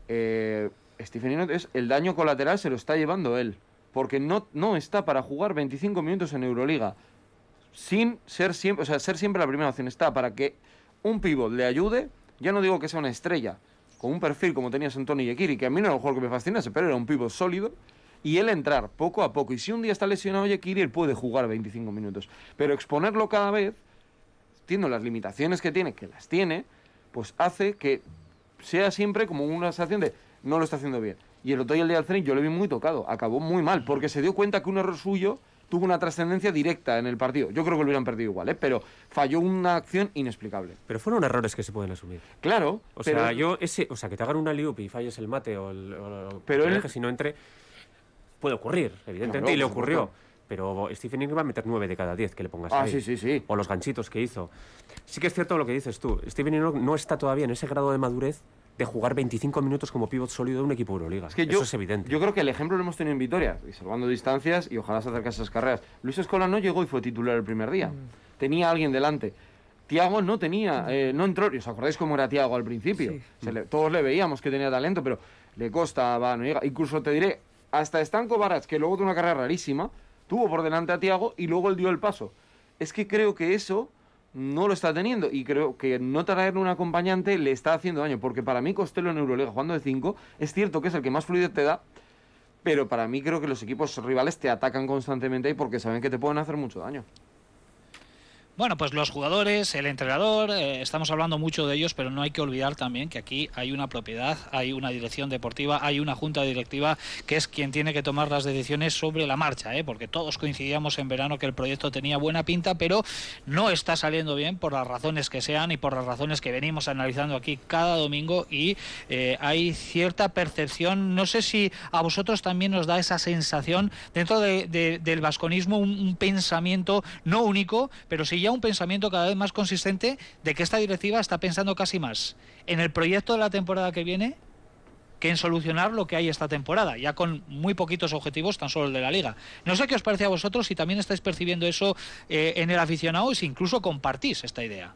eh, Stephen es el daño colateral se lo está llevando él. Porque no, no está para jugar 25 minutos en Euroliga. Sin ser siempre, o sea, ser siempre la primera opción. Está para que un pivot le ayude, ya no digo que sea una estrella, con un perfil como tenía Antonio Yekiri, que a mí no era un juego que me fascinase, pero era un pivot sólido, y él entrar poco a poco. Y si un día está lesionado Yekiri, él puede jugar 25 minutos. Pero exponerlo cada vez las limitaciones que tiene, que las tiene, pues hace que sea siempre como una sensación de no lo está haciendo bien. Y el otro día el día del Zenit yo le vi muy tocado, acabó muy mal, porque se dio cuenta que un error suyo tuvo una trascendencia directa en el partido. Yo creo que lo hubieran perdido igual, ¿eh? pero falló una acción inexplicable. Pero fueron errores que se pueden asumir. Claro, O pero sea, yo ese, o sea, que te hagan una liup y falles el mate o el, o- Pero que él- y no entre puede ocurrir, evidentemente Claro, y le ocurrió. supuesto. Pero Stephen Ingram va a meter 9 de cada 10 que le pongas Ah, ahí. sí, sí, sí. O los ganchitos que hizo. Sí que es cierto lo que dices tú. Stephen Ingram no está todavía en ese grado de madurez de jugar 25 minutos como pivot sólido de un equipo Euroliga. Es que yo, Eso es evidente. Yo creo que el ejemplo lo hemos tenido en Vitoria, y salvando distancias, y ojalá se acerque a esas carreras. Luis Escola no llegó y fue titular el primer día. Tenía a alguien delante. Tiago no tenía, eh, no entró. ¿Os acordáis cómo era Tiago al principio? Se le- todos le veíamos que tenía talento, pero le costaba, no llega. Incluso te diré, hasta Stanco Barats, que luego tuvo una carrera rarísima, tuvo por delante a Tiago y luego él dio el paso. Es que creo que eso no lo está teniendo y creo que no traer un acompañante le está haciendo daño, porque para mí Costello en Euroliga jugando de 5 es cierto que es el que más fluidez te da, pero para mí creo que los equipos rivales te atacan constantemente ahí porque saben que te pueden hacer mucho daño. Bueno, pues los jugadores, el entrenador, eh, estamos hablando mucho de ellos, pero no hay que olvidar también que aquí hay una propiedad, hay una dirección deportiva, hay una junta directiva que es quien tiene que tomar las decisiones sobre la marcha, ¿eh? porque todos coincidíamos en verano que el proyecto tenía buena pinta, pero no está saliendo bien por las razones que sean y por las razones que venimos analizando aquí cada domingo y eh, hay cierta percepción, no sé si a vosotros también os da esa sensación dentro de- de- del vasconismo, un, un pensamiento no único, pero sí ya un pensamiento cada vez más consistente de que esta directiva está pensando casi más en el proyecto de la temporada que viene que en solucionar lo que hay esta temporada, ya con muy poquitos objetivos, tan solo el de la liga. No sé qué os parece a vosotros si también estáis percibiendo eso eh, en el aficionado y si incluso compartís esta idea.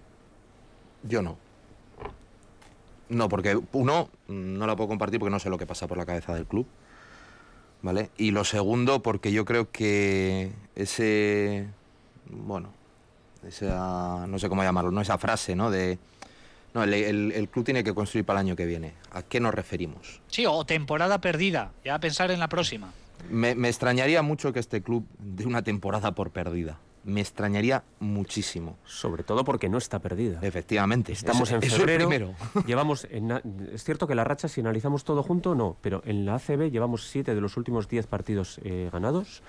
Yo no. No, porque uno, no la puedo compartir porque no sé lo que pasa por la cabeza del club. ¿Vale? Y lo segundo, porque yo creo que ese. Bueno, esa. No sé cómo llamarlo, ¿no? Esa frase, ¿no? De. No, el, el- el club tiene que construir para el año que viene. ¿A qué nos referimos? Sí, o temporada perdida, ya a pensar en la próxima. Me, me extrañaría mucho que este club dé una temporada por perdida. Me extrañaría muchísimo. Sobre todo porque no está perdida. Efectivamente. Estamos Eso- en febrero. el primero. Llevamos en es cierto que la racha, si analizamos todo junto, no, pero en la ACB llevamos siete de los últimos diez partidos eh, ganados.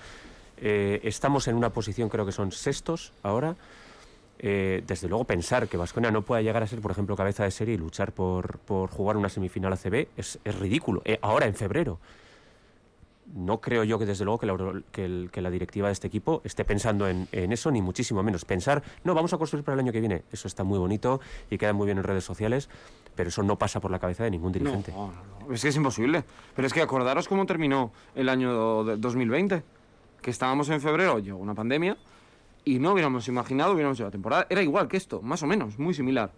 Eh, estamos en una posición, creo que son sextos ahora. Eh, desde luego, pensar que Vasconia no pueda llegar a ser, por ejemplo, cabeza de serie y luchar por, por jugar una semifinal ACB es, es ridículo. Eh, ahora, en febrero. No creo yo que, desde luego, que la, que el- que la directiva de este equipo esté pensando en, en eso, ni muchísimo menos. Pensar, no, vamos a construir para el año que viene. Eso está muy bonito y queda muy bien en redes sociales, pero eso no pasa por la cabeza de ningún dirigente. No, no, no. Es que es imposible. Pero es que acordaros cómo terminó el año de 2020. Que estábamos en febrero, llegó una pandemia y no hubiéramos imaginado, hubiéramos hecho la temporada. Era igual que esto, más o menos, muy similar.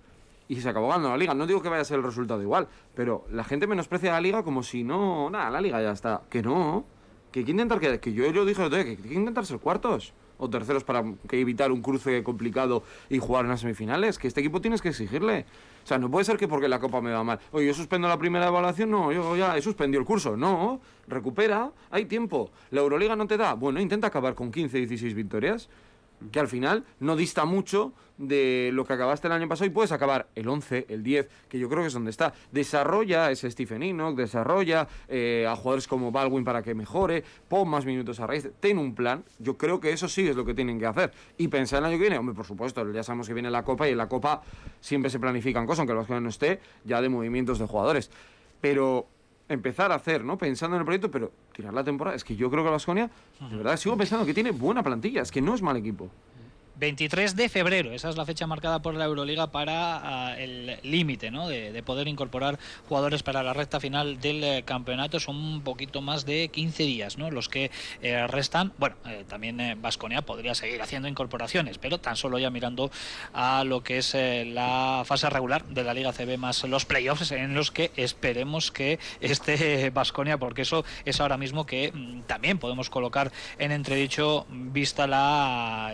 Y se acabó ganando la liga. No digo que vaya a ser el resultado igual, pero la gente menosprecia la liga como si no, nada, la liga ya está. Que no, que hay que intentar que, que yo lo dije que hay que intentar ser cuartos o terceros para que evitar un cruce complicado y jugar en las semifinales. Que este equipo tienes que exigirle. O sea, no puede ser que porque la copa me va mal. Oye, yo suspendo la primera evaluación, no, yo ya he suspendido el curso. No, recupera, hay tiempo. La Euroliga no te da. Bueno, intenta acabar con 15, 16 victorias que al final no dista mucho de lo que acabaste el año pasado y puedes acabar el 11, el 10, que yo creo que es donde está. Desarrolla ese Stephen Enoch, desarrolla eh, a jugadores como Baldwin para que mejore, pon más minutos a raíz, ten un plan. Yo creo que eso sí es lo que tienen que hacer. Y pensar el año que viene, hombre, por supuesto, ya sabemos que viene la Copa y en la Copa siempre se planifican cosas, aunque el Barcelona no esté, ya de movimientos de jugadores. Pero empezar a hacer, ¿no? Pensando en el proyecto, pero tirar la temporada. Es que yo creo que Vasconia, de verdad, sigo pensando que tiene buena plantilla. Es que no es mal equipo. 23 de febrero, esa es la fecha marcada por la Euroliga para ah, el límite ¿no? de, de poder incorporar jugadores para la recta final del eh, campeonato. Son un poquito más de 15 días ¿no? los que eh, restan. Bueno, eh, también Vasconia podría seguir haciendo incorporaciones, pero tan solo ya mirando a lo que es la fase regular de la Liga CB más los playoffs en los que esperemos que esté Vasconia, porque eso es ahora mismo que mm, también podemos colocar en entredicho vista la...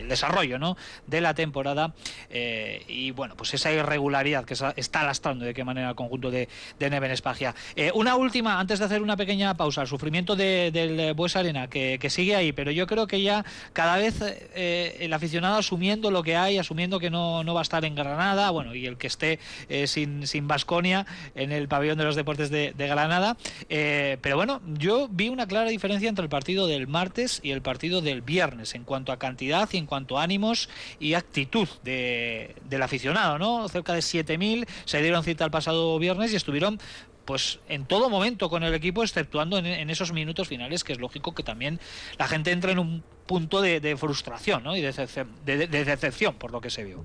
el desarrollo ¿no? de la temporada eh, y bueno, pues esa irregularidad que está lastrando de qué manera el conjunto de, de Neven Espagia. Eh, una última, antes de hacer una pequeña pausa, el sufrimiento del Bues Arena, que, sigue ahí, pero yo creo que ya cada vez eh, el aficionado asumiendo lo que hay, asumiendo que no, no va a estar en Granada, bueno, y el que esté sin, sin Basconia en el pabellón de los deportes de, de Granada, pero bueno, yo vi una clara diferencia entre el partido del martes y el partido del viernes en cuanto a cantidad y en cuanto a ánimos y actitud del aficionado, ¿no? Cerca de 7.000 se dieron cita el pasado viernes y estuvieron pues en todo momento con el equipo, exceptuando en, esos minutos finales, que es lógico que también la gente entre en un punto de, frustración ¿no? y de, decepción por lo que se vio.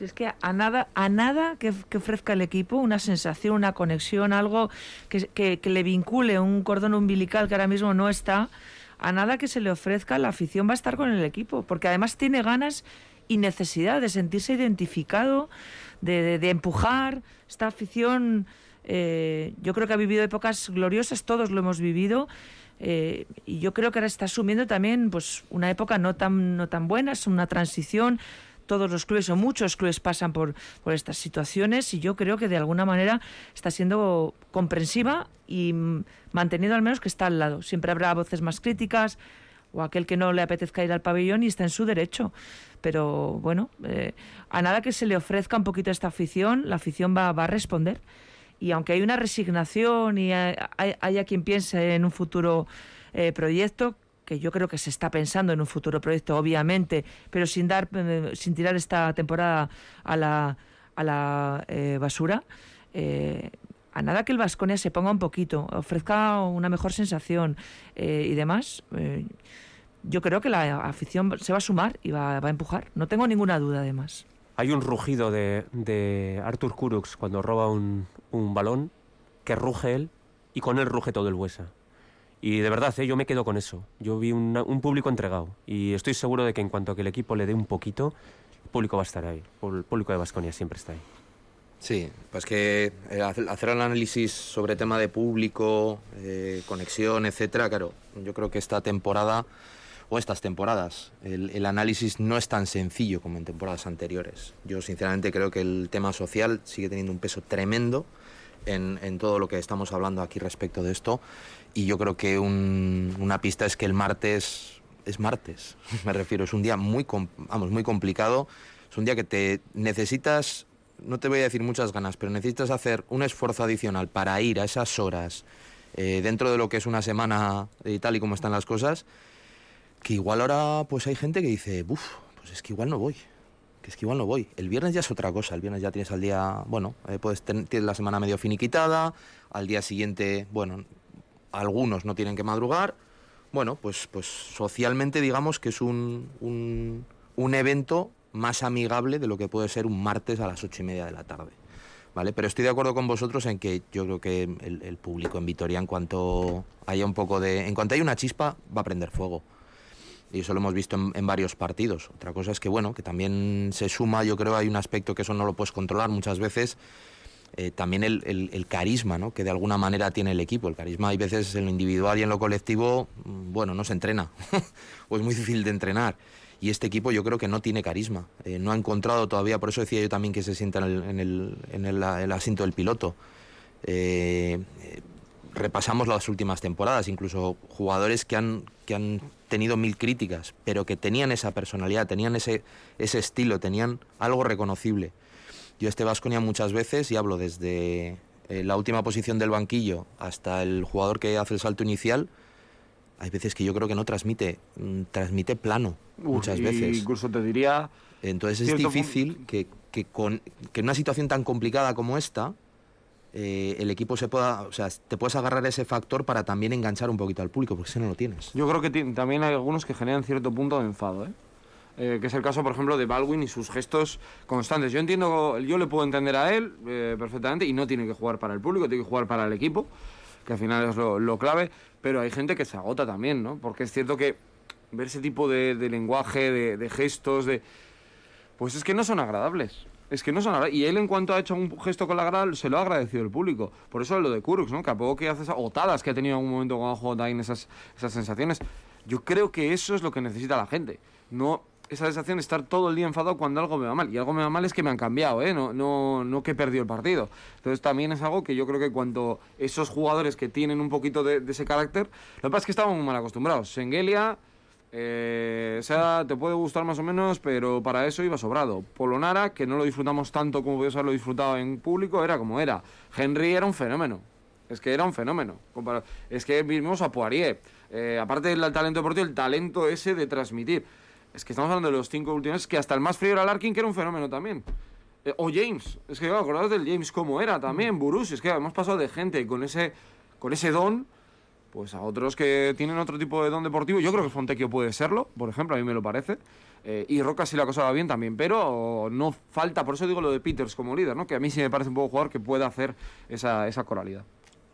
Es que a nada, a nada que, ofrezca el equipo, una sensación, una conexión, algo que, que, le vincule un cordón umbilical que ahora mismo no está, a nada que se le ofrezca, la afición va a estar con el equipo, porque además tiene ganas y necesidad de sentirse identificado, de, empujar. Esta afición, eh, yo creo que ha vivido épocas gloriosas, todos lo hemos vivido. Eh, y yo creo que ahora está asumiendo también pues una época no tan no tan buena, es una transición. Todos los clubes o muchos clubes pasan por, estas situaciones y yo creo que de alguna manera está siendo comprensiva y mantenido al menos que está al lado. Siempre habrá voces más críticas, o aquel que no le apetezca ir al pabellón y está en su derecho. Pero bueno, eh, a nada que se le ofrezca un poquito esta afición, la afición va, a responder. Y aunque hay una resignación y haya quien piense en un futuro eh, proyecto, que yo creo que se está pensando en un futuro proyecto, obviamente, pero sin dar, eh, sin tirar esta temporada a la, a la basura. a nada que el Vasconia se ponga un poquito, ofrezca una mejor sensación y demás, yo creo que la afición se va a sumar y va, a empujar. No tengo ninguna duda, además. Hay un rugido de, de Artur Kurux cuando roba un, un, balón, que ruge él y con él ruge todo el Huesa. Y de verdad, ¿eh? yo me quedo con eso. Yo vi un público entregado y estoy seguro de que en cuanto a que el equipo le dé un poquito, el público va a estar ahí. El público de Vasconia siempre está ahí. Sí, pues que eh, hacer el análisis sobre tema de público, eh, conexión, etcétera, claro, yo creo que esta temporada o estas temporadas. El, análisis no es tan sencillo como en temporadas anteriores. Yo sinceramente creo que el tema social sigue teniendo un peso tremendo en, todo lo que estamos hablando aquí respecto de esto. Y yo creo que una pista es que el martes es martes, me refiero, es un día muy, vamos, muy complicado, es un día que te necesitas, no te voy a decir muchas ganas, pero necesitas hacer un esfuerzo adicional para ir a esas horas eh, dentro de lo que es una semana y tal y como están las cosas que igual ahora pues hay gente que dice, uff, pues es que igual no voy, es que igual no voy. El viernes ya es otra cosa, el viernes ya tienes al día, bueno, eh, puedes tienes la semana medio finiquitada, al día siguiente, bueno, algunos no tienen que madrugar, bueno, pues, pues socialmente digamos que es un, un, un evento más amigable de lo que puede ser un martes a las ocho y media de la tarde. ¿Vale? Pero estoy de acuerdo con vosotros en que yo creo que el, el público en Vitoria, en cuanto haya un poco de. En cuanto haya una chispa, va a prender fuego y eso lo hemos visto en, varios partidos. Otra cosa es que, bueno, que también se suma, yo creo hay un aspecto que eso no lo puedes controlar muchas veces, eh, también el, carisma ¿no? que de alguna manera tiene el equipo. El carisma hay veces en lo individual y en lo colectivo, mm, bueno, no se entrena, o es muy difícil de entrenar. Y este equipo yo creo que no tiene carisma, eh, no ha encontrado todavía, por eso decía yo también que se sienta en el, en el, asiento del piloto. Eh, repasamos las últimas temporadas, incluso jugadores que han, que han tenido mil críticas, pero que tenían esa personalidad, tenían ese, ese estilo, tenían algo reconocible. Yo este Vasconia muchas veces, y hablo desde eh, la última posición del banquillo hasta el jugador que hace el salto inicial, hay veces que yo creo que no transmite, mm, transmite plano, muchas veces. Incluso te diría... Entonces es difícil que, que, con, que en una situación tan complicada como esta, eh, el equipo se pueda, o sea, te puedes agarrar ese factor para también enganchar un poquito al público, porque si no lo tienes. Yo creo que también hay algunos que generan cierto punto de enfado, ¿eh? ¿eh? que es el caso, por ejemplo, de Baldwin y sus gestos constantes. Yo entiendo, yo le puedo entender a él eh, perfectamente y no tiene que jugar para el público, tiene que jugar para el equipo, que al final es lo, clave, pero hay gente que se agota también, ¿no? Porque es cierto que ver ese tipo de, lenguaje, de, de gestos, de... Pues es que no son agradables. Es que no son Y él, en cuanto ha hecho un gesto con la grada, se lo ha agradecido el público. Por eso lo de Kurux, ¿no? Que a poco que hace esas otadas que ha tenido en algún momento con ha jugado esas, esas sensaciones. Yo creo que eso es lo que necesita la gente. No esa sensación de estar todo el día enfadado cuando algo me va mal. Y algo me va mal es que me han cambiado, ¿eh? No, no, no que he perdido el partido. Entonces también es algo que yo creo que cuando esos jugadores que tienen un poquito de, ese carácter, lo que pasa es que estaban muy mal acostumbrados. Sengelia, eh, o sea, te puede gustar más o menos, pero para eso iba sobrado. Polonara, que no lo disfrutamos tanto como podíamos haberlo disfrutado en público, era como era. Henry era un fenómeno. Es que era un fenómeno. Es que vimos a Poirier. Eh, aparte del talento deportivo, el talento ese de transmitir. Es que estamos hablando de los cinco últimos, que hasta el más frío era Larkin, que era un fenómeno también. Eh, o James, es que acordaos del James como era también, Burus, es que hemos pasado de gente con ese, con ese don, pues a otros que tienen otro tipo de don deportivo. Yo creo que Fontecchio puede serlo, por ejemplo, a mí me lo parece. Eh, y Roca si la cosa va bien también, pero no falta, por eso digo lo de Peters como líder, ¿no? que a mí sí me parece un poco jugador que pueda hacer esa, esa coralidad.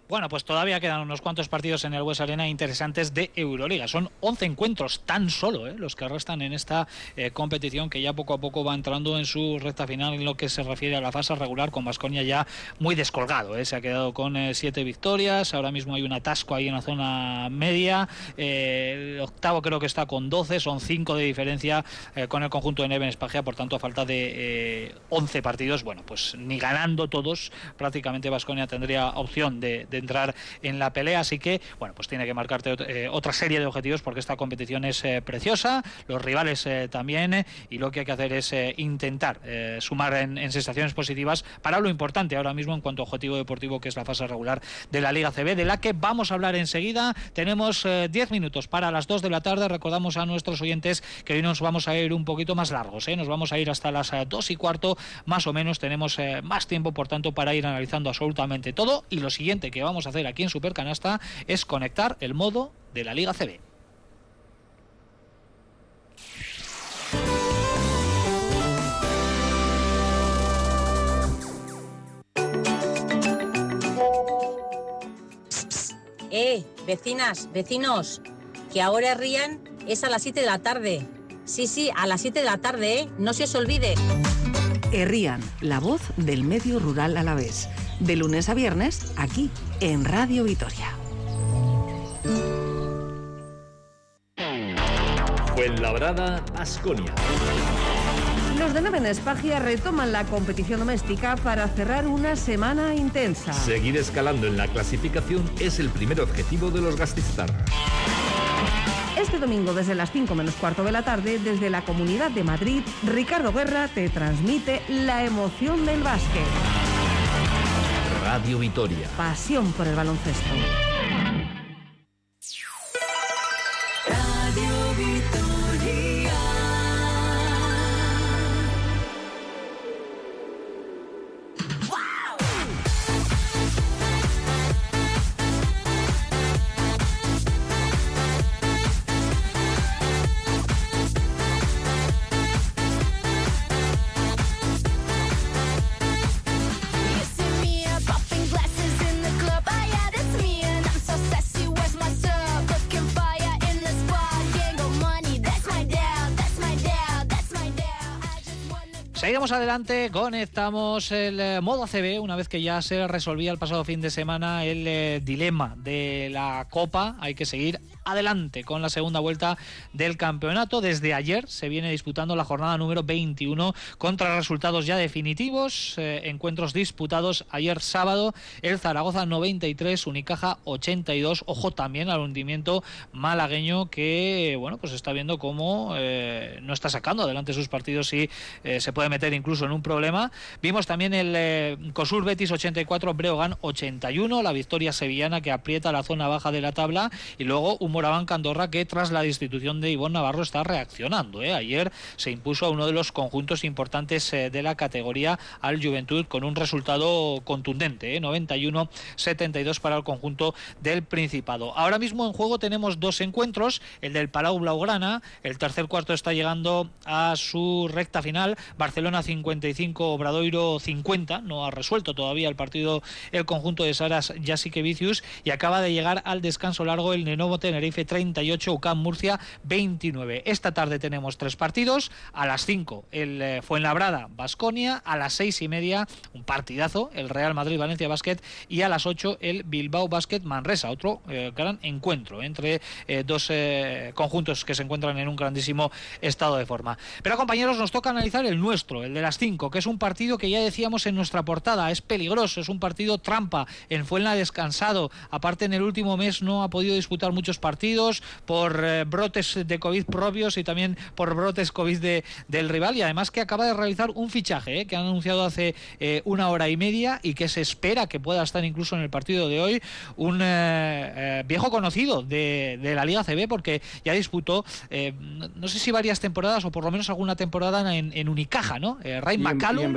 Bueno, pues todavía quedan unos cuantos partidos en el West Arena interesantes de Euroliga. Son 11 encuentros tan solo eh, los que restan en esta eh, competición que ya poco a poco va entrando en su recta final en lo que se refiere a la fase regular con Vasconia ya muy descolgado. Eh. Se ha quedado con siete victorias. Ahora mismo hay un atasco ahí en la zona media. el octavo creo que está con 12. Son 5 de diferencia con el conjunto de Neven Espagia. Por tanto, a falta de 11 partidos, bueno, pues ni ganando todos, prácticamente Vasconia tendría opción de entrar en la pelea. Así que, bueno, pues tiene que marcarte eh, otra serie de objetivos porque esta competición es eh, preciosa, los rivales eh, también, y lo que hay que hacer es intentar sumar en, sensaciones positivas para lo importante ahora mismo en cuanto a objetivo deportivo, que es la fase regular de la Liga CB, de la que vamos a hablar enseguida. Tenemos 10 minutos para las 2 de la tarde. Recordamos a nuestros oyentes que hoy nos vamos a ir un poquito más largos, nos vamos a ir hasta las 2 y cuarto, más o menos. Tenemos más tiempo, por tanto, para ir analizando absolutamente todo. Y lo siguiente que vamos a hacer aquí en Supercanasta es conectar el modo de la Liga CB. Eh, vecinas, vecinos, que ahora rían es a las 7 de la tarde. Sí, sí, a las 7 de la tarde, ¿eh? No se os olvide. Herrían, la voz del medio rural a la vez de lunes a viernes, aquí, en Radio Vitoria. Fuenlabrada, Asconia. Los de Neven Espagia retoman la competición doméstica para cerrar una semana intensa. Seguir escalando en la clasificación es el primer objetivo de los Gastistar. Este domingo desde las 5 menos cuarto de la tarde, desde la Comunidad de Madrid, Ricardo Guerra te transmite la emoción del básquet. Radio Vitoria. Pasión por el baloncesto. Seguimos adelante, conectamos el eh, modo ACB una vez que ya se resolvía el pasado fin de semana el eh, dilema de la Copa. Hay que seguir adelante con la segunda vuelta del campeonato. Desde ayer se viene disputando la jornada número 21 contra resultados ya definitivos. Eh, encuentros disputados ayer sábado. El Zaragoza 93, Unicaja 82. Ojo también al hundimiento malagueño que, bueno, pues está viendo cómo no está sacando adelante sus partidos y se puede meter incluso en un problema. Vimos también el Cosur Betis 84, Breogán 81, la victoria sevillana que aprieta la zona baja de la tabla y luego un Moraván Candorra que tras la destitución de Ivonne Navarro está reaccionando. ¿eh? Ayer se impuso a uno de los conjuntos importantes eh, de la categoría al Juventud con un resultado contundente, 91-72 ¿eh? para el conjunto del Principado. Ahora mismo en juego tenemos dos encuentros, el del Palau Blaugrana, el tercer cuarto está llegando a su recta final, Barcelona 55, Obradoiro 50, no ha resuelto todavía el partido el conjunto de Saras Vicius y acaba de llegar al descanso largo el Nenovo Tenerife Tenerife 38, UCAM Murcia 29. Esta tarde tenemos tres partidos. A las 5 el eh, Fuenlabrada Basconia, a las seis y media un partidazo, el Real Madrid Valencia Basket y a las 8 el Bilbao Basket Manresa, otro eh, gran encuentro entre eh, dos conjuntos que se encuentran en un grandísimo estado de forma. Pero compañeros, nos toca analizar el nuestro, el de las 5, que es un partido que ya decíamos en nuestra portada, es peligroso, es un partido trampa. En Fuenla descansado, aparte en el último mes no ha podido disputar muchos partidos por brotes de COVID propios y también por brotes COVID de, del rival y además que acaba de realizar un fichaje ¿eh? que han anunciado hace eh, una hora y media y que se espera que pueda estar incluso en el partido de hoy un eh, viejo conocido de, la Liga CB porque ya disputó no, sé si varias temporadas o por lo menos alguna temporada en, Unicaja, ¿no? Ray McCallum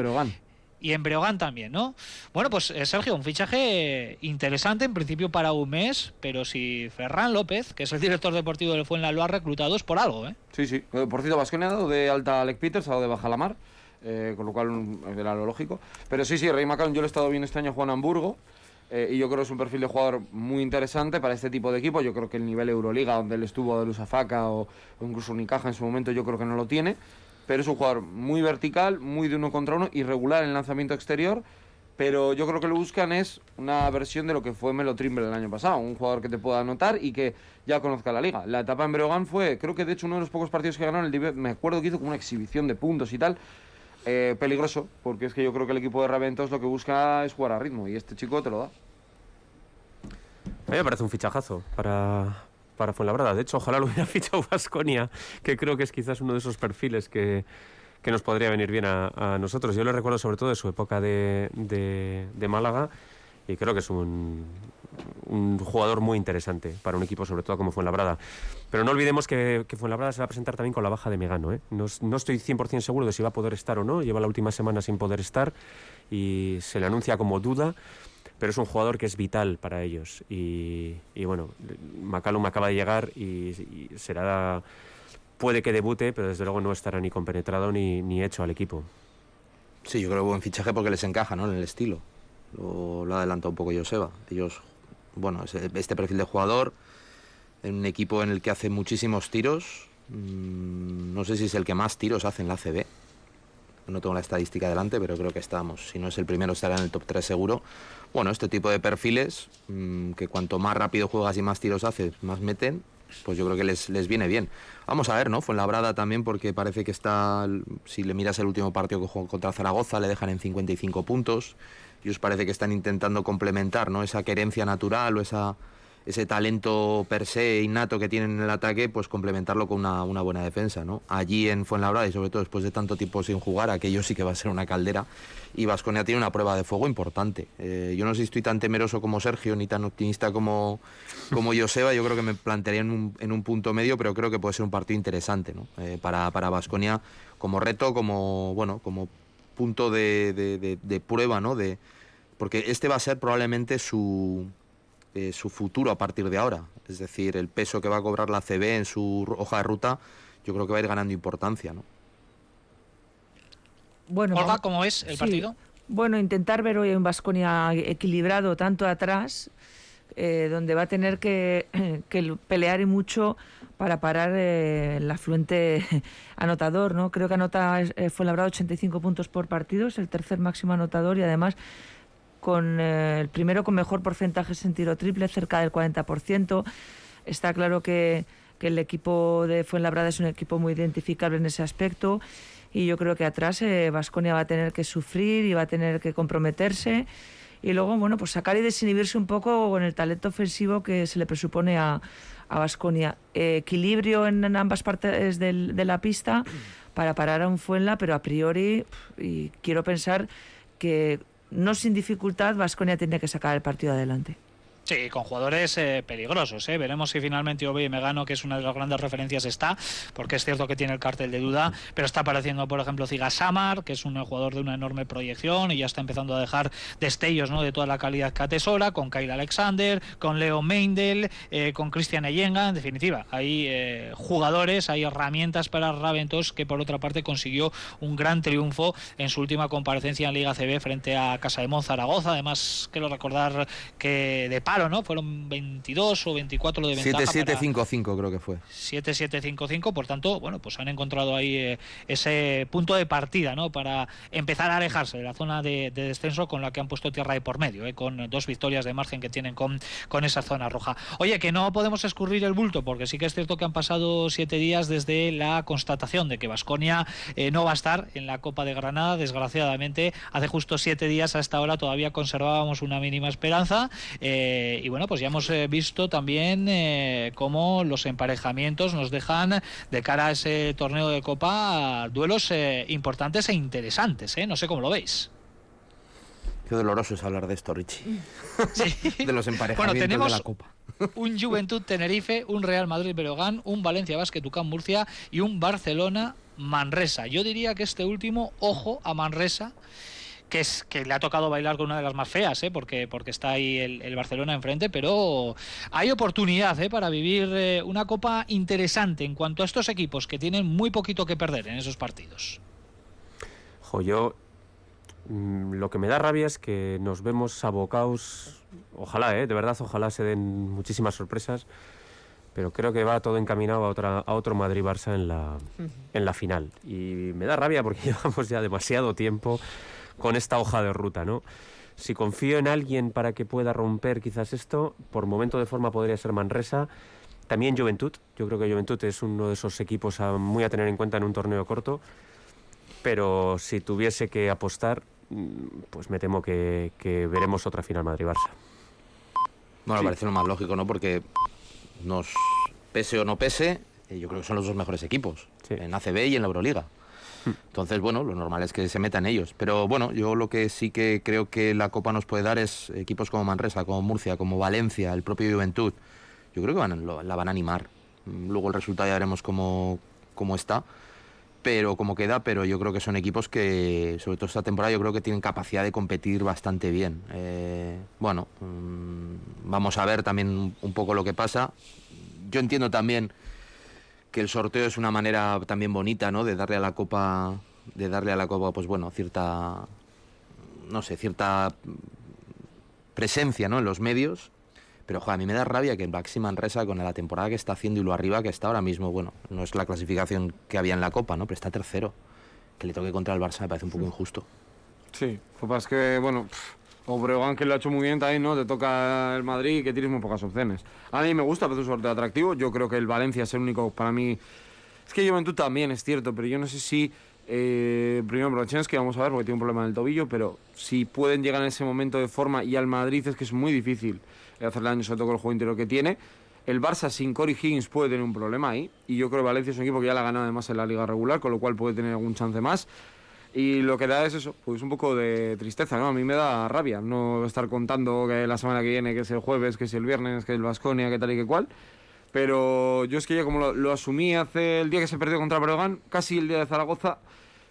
y en Breogán también, ¿no? Bueno, pues eh, Sergio, un fichaje interesante en principio para un mes, pero si Ferran López, que es el director deportivo del Fuenla, lo ha reclutado es por algo, ¿eh? Sí, sí. Eh, por cierto, Vasconia ha dado de alta a Alec Peters, ha dado de baja la mar, eh, con lo cual mm, era lo lógico. Pero sí, sí, Rey Macalón, yo lo he estado viendo este año Juan Hamburgo. y yo creo que es un perfil de jugador muy interesante para este tipo de equipo. Yo creo que el nivel Euroliga, donde él estuvo de Lusafaca o, o incluso Unicaja en su momento, yo creo que no lo tiene pero es un jugador muy vertical, muy de uno contra uno, irregular en lanzamiento exterior, pero yo creo que lo buscan es una versión de lo que fue Melo Trimble el año pasado, un jugador que te pueda anotar y que ya conozca la liga. La etapa en Breogán fue, creo que de hecho uno de los pocos partidos que ganaron, el me acuerdo que hizo como una exhibición de puntos y tal, eh, peligroso, porque es que yo creo que el equipo de Raventos lo que busca es jugar a ritmo y este chico te lo da. Me parece un fichajazo para, para Fuenlabrada. De hecho, ojalá lo hubiera fichado Vasconia, que creo que es quizás uno de esos perfiles que, que nos podría venir bien a, nosotros. Yo le recuerdo sobre todo de su época de, de, Málaga y creo que es un, un, jugador muy interesante para un equipo, sobre todo como Fuenlabrada. Pero no olvidemos que, Fuenlabrada se va a presentar también con la baja de Megano. ¿eh? No, no, estoy 100% seguro de si va a poder estar o no. Lleva la última semana sin poder estar y se le anuncia como duda pero es un jugador que es vital para ellos. Y, bueno, McCallum acaba de llegar y, será puede que debute, pero desde luego no estará ni compenetrado ni, ni hecho al equipo. Sí, yo creo que buen fichaje porque les encaja ¿no? en el estilo. Lo, lo adelanta un poco Joseba. Ellos, bueno, este perfil de jugador, en un equipo en el que hace muchísimos tiros, mm, no sé si es el que más tiros hace en la CB. No tengo la estadística delante, pero creo que estamos. Si no es el primero, estará en el top 3 seguro bueno, este tipo de perfiles, mm, que cuanto más rápido juegas y más tiros haces, más meten, pues yo creo que les, les viene bien. Vamos a ver, ¿no? Fue en Labrada también porque parece que está, si le miras el último partido que jugó contra Zaragoza, le dejan en 55 puntos y os parece que están intentando complementar, ¿no? Esa querencia natural o esa ese talento per se innato que tienen en el ataque, pues complementarlo con una, buena defensa, ¿no? Allí en Fuenlabrada y sobre todo después de tanto tiempo sin jugar, aquello sí que va a ser una caldera y Vasconia tiene una prueba de fuego importante. Eh, yo no sé si estoy tan temeroso como Sergio ni tan optimista como, como Joseba, yo creo que me plantearía en un, en un punto medio, pero creo que puede ser un partido interesante ¿no? Eh, para Vasconia como reto, como, bueno, como punto de, de, de prueba, ¿no? De, porque este va a ser probablemente su, eh, su futuro a partir de ahora. Es decir, el peso que va a cobrar la CB en su hoja de ruta, yo creo que va a ir ganando importancia. ¿no? Bueno, Olga, ¿cómo es el partido? Bueno, intentar ver hoy un Vasconia equilibrado tanto atrás, eh, donde va a tener que, pelear y mucho para parar eh, el afluente anotador, ¿no? Creo que anota fue labrado 85 puntos por partido, es el tercer máximo anotador y además con eh, el primero con mejor porcentaje en tiro triple, cerca del 40%. Está claro que, el equipo de Fuenlabrada es un equipo muy identificable en ese aspecto y yo creo que atrás Vasconia eh, va a tener que sufrir y va a tener que comprometerse y luego, bueno, pues sacar y desinhibirse un poco con el talento ofensivo que se le presupone a Vasconia. equilibrio en, ambas partes de la pista para parar a un Fuenla, pero a priori, y quiero pensar que no sin dificultad, Vasconia tiene que sacar el partido adelante. Sí, con jugadores eh, peligrosos. ¿eh? Veremos si finalmente Obi Megano, que es una de las grandes referencias, está, porque es cierto que tiene el cartel de duda, pero está apareciendo, por ejemplo, Ziga Samar, que es un jugador de una enorme proyección y ya está empezando a dejar destellos ¿no? de toda la calidad que atesora, con Kyle Alexander, con Leo Meindel, eh, con Cristian Eyenga. En definitiva, hay eh, jugadores, hay herramientas para Raventos, que por otra parte consiguió un gran triunfo en su última comparecencia en Liga CB frente a Casa de Zaragoza. Además, quiero recordar que de holgaron, ¿no? Fueron 22 o 24 de ventaja. 7-7-5-5 creo que fue. 7-7-5-5, por tanto, bueno, pues han encontrado ahí eh, ese punto de partida, ¿no? Para empezar a alejarse de la zona de, descenso con la que han puesto tierra de por medio, ¿eh? con dos victorias de margen que tienen con, con esa zona roja. Oye, que no podemos escurrir el bulto, porque sí que es cierto que han pasado siete días desde la constatación de que Vasconia eh, no va a estar en la Copa de Granada, desgraciadamente, hace justo siete días a esta hora todavía conservábamos una mínima esperanza eh, y bueno, pues ya hemos eh, visto también eh, cómo los emparejamientos nos dejan de cara a ese torneo de Copa duelos importantes e interesantes, no sé cómo lo veis. Qué doloroso es hablar de esto, Richie. de los emparejamientos de la Copa. un Juventud Tenerife, un Real Madrid Berogán, un Valencia Basket Tucán Murcia y un Barcelona Manresa. Yo diría que este último, ojo a Manresa, que es que le ha tocado bailar con una de las más feas, ¿eh? porque, porque está ahí el, Barcelona enfrente, pero hay oportunidad ¿eh? para vivir eh, una copa interesante en cuanto a estos equipos que tienen muy poquito que perder en esos partidos. Jo, yo mm, lo que me da rabia es que nos vemos abocados, ojalá, ¿eh? de verdad, ojalá se den muchísimas sorpresas, pero creo que va todo encaminado a, otra, a otro Madrid-Barça en la, en la final. Y me da rabia porque llevamos ya demasiado tiempo con esta hoja de ruta, ¿no? Si confío en alguien para que pueda romper quizás esto, por momento de forma podría ser Manresa. También Juventud. Yo creo que Juventud es uno de esos equipos a, muy a tener en cuenta en un torneo corto. Pero si tuviese que apostar, mm, pues me temo que, veremos otra final Madrid-Barça. Bueno, me parece lo más lógico, ¿no? Porque nos pese o no pese, eh, yo creo que son los dos mejores equipos. En ACB y en la Euroliga. Entonces, bueno, lo normal es que se metan ellos. Pero bueno, yo lo que sí que creo que la Copa nos puede dar es equipos como Manresa, como Murcia, como Valencia, el propio Juventud. Yo creo que van, la van a animar. Luego el resultado ya veremos cómo, cómo está pero como queda, pero yo creo que son equipos que, sobre todo esta temporada, yo creo que tienen capacidad de competir bastante bien. Eh, bueno, mm, vamos a ver también un poco lo que pasa. Yo entiendo también que el sorteo es una manera también bonita, ¿no? De darle a la copa, de darle a la copa, pues bueno, cierta, no sé, cierta presencia, ¿no? En los medios. Pero, joder, a mí me da rabia que el Baxi Manresa, con la temporada que está haciendo y lo arriba que está ahora mismo, bueno, no es la clasificación que había en la Copa, ¿no? Pero está tercero. Que le toque contra el Barça me parece un poco injusto. Sí, pues que, bueno, Obregón que lo ha hecho muy bien también, ¿no? Te toca el Madrid que tienes muy pocas opciones. A mí me gusta, a veces un sorteo atractivo. Yo creo que el Valencia es el único para mí. Es que Juventud también es cierto, pero yo no sé si. Eh, primero que vamos a ver porque tiene un problema en el tobillo, pero si pueden llegar en ese momento de forma y al Madrid es que es muy difícil hacerle daño, sobre todo con el juego interior que tiene. El Barça sin Cory Higgins puede tener un problema ahí, y yo creo que Valencia es un equipo que ya la ha ganado además en la liga regular, con lo cual puede tener algún chance más. Y lo que da es eso, pues un poco de tristeza, ¿no? A mí me da rabia no estar contando que la semana que viene, que es el jueves, que es el viernes, que es el Vasconia, que tal y que cual. Pero yo es que ya como lo, lo asumí hace el día que se perdió contra Breogán, casi el día de Zaragoza,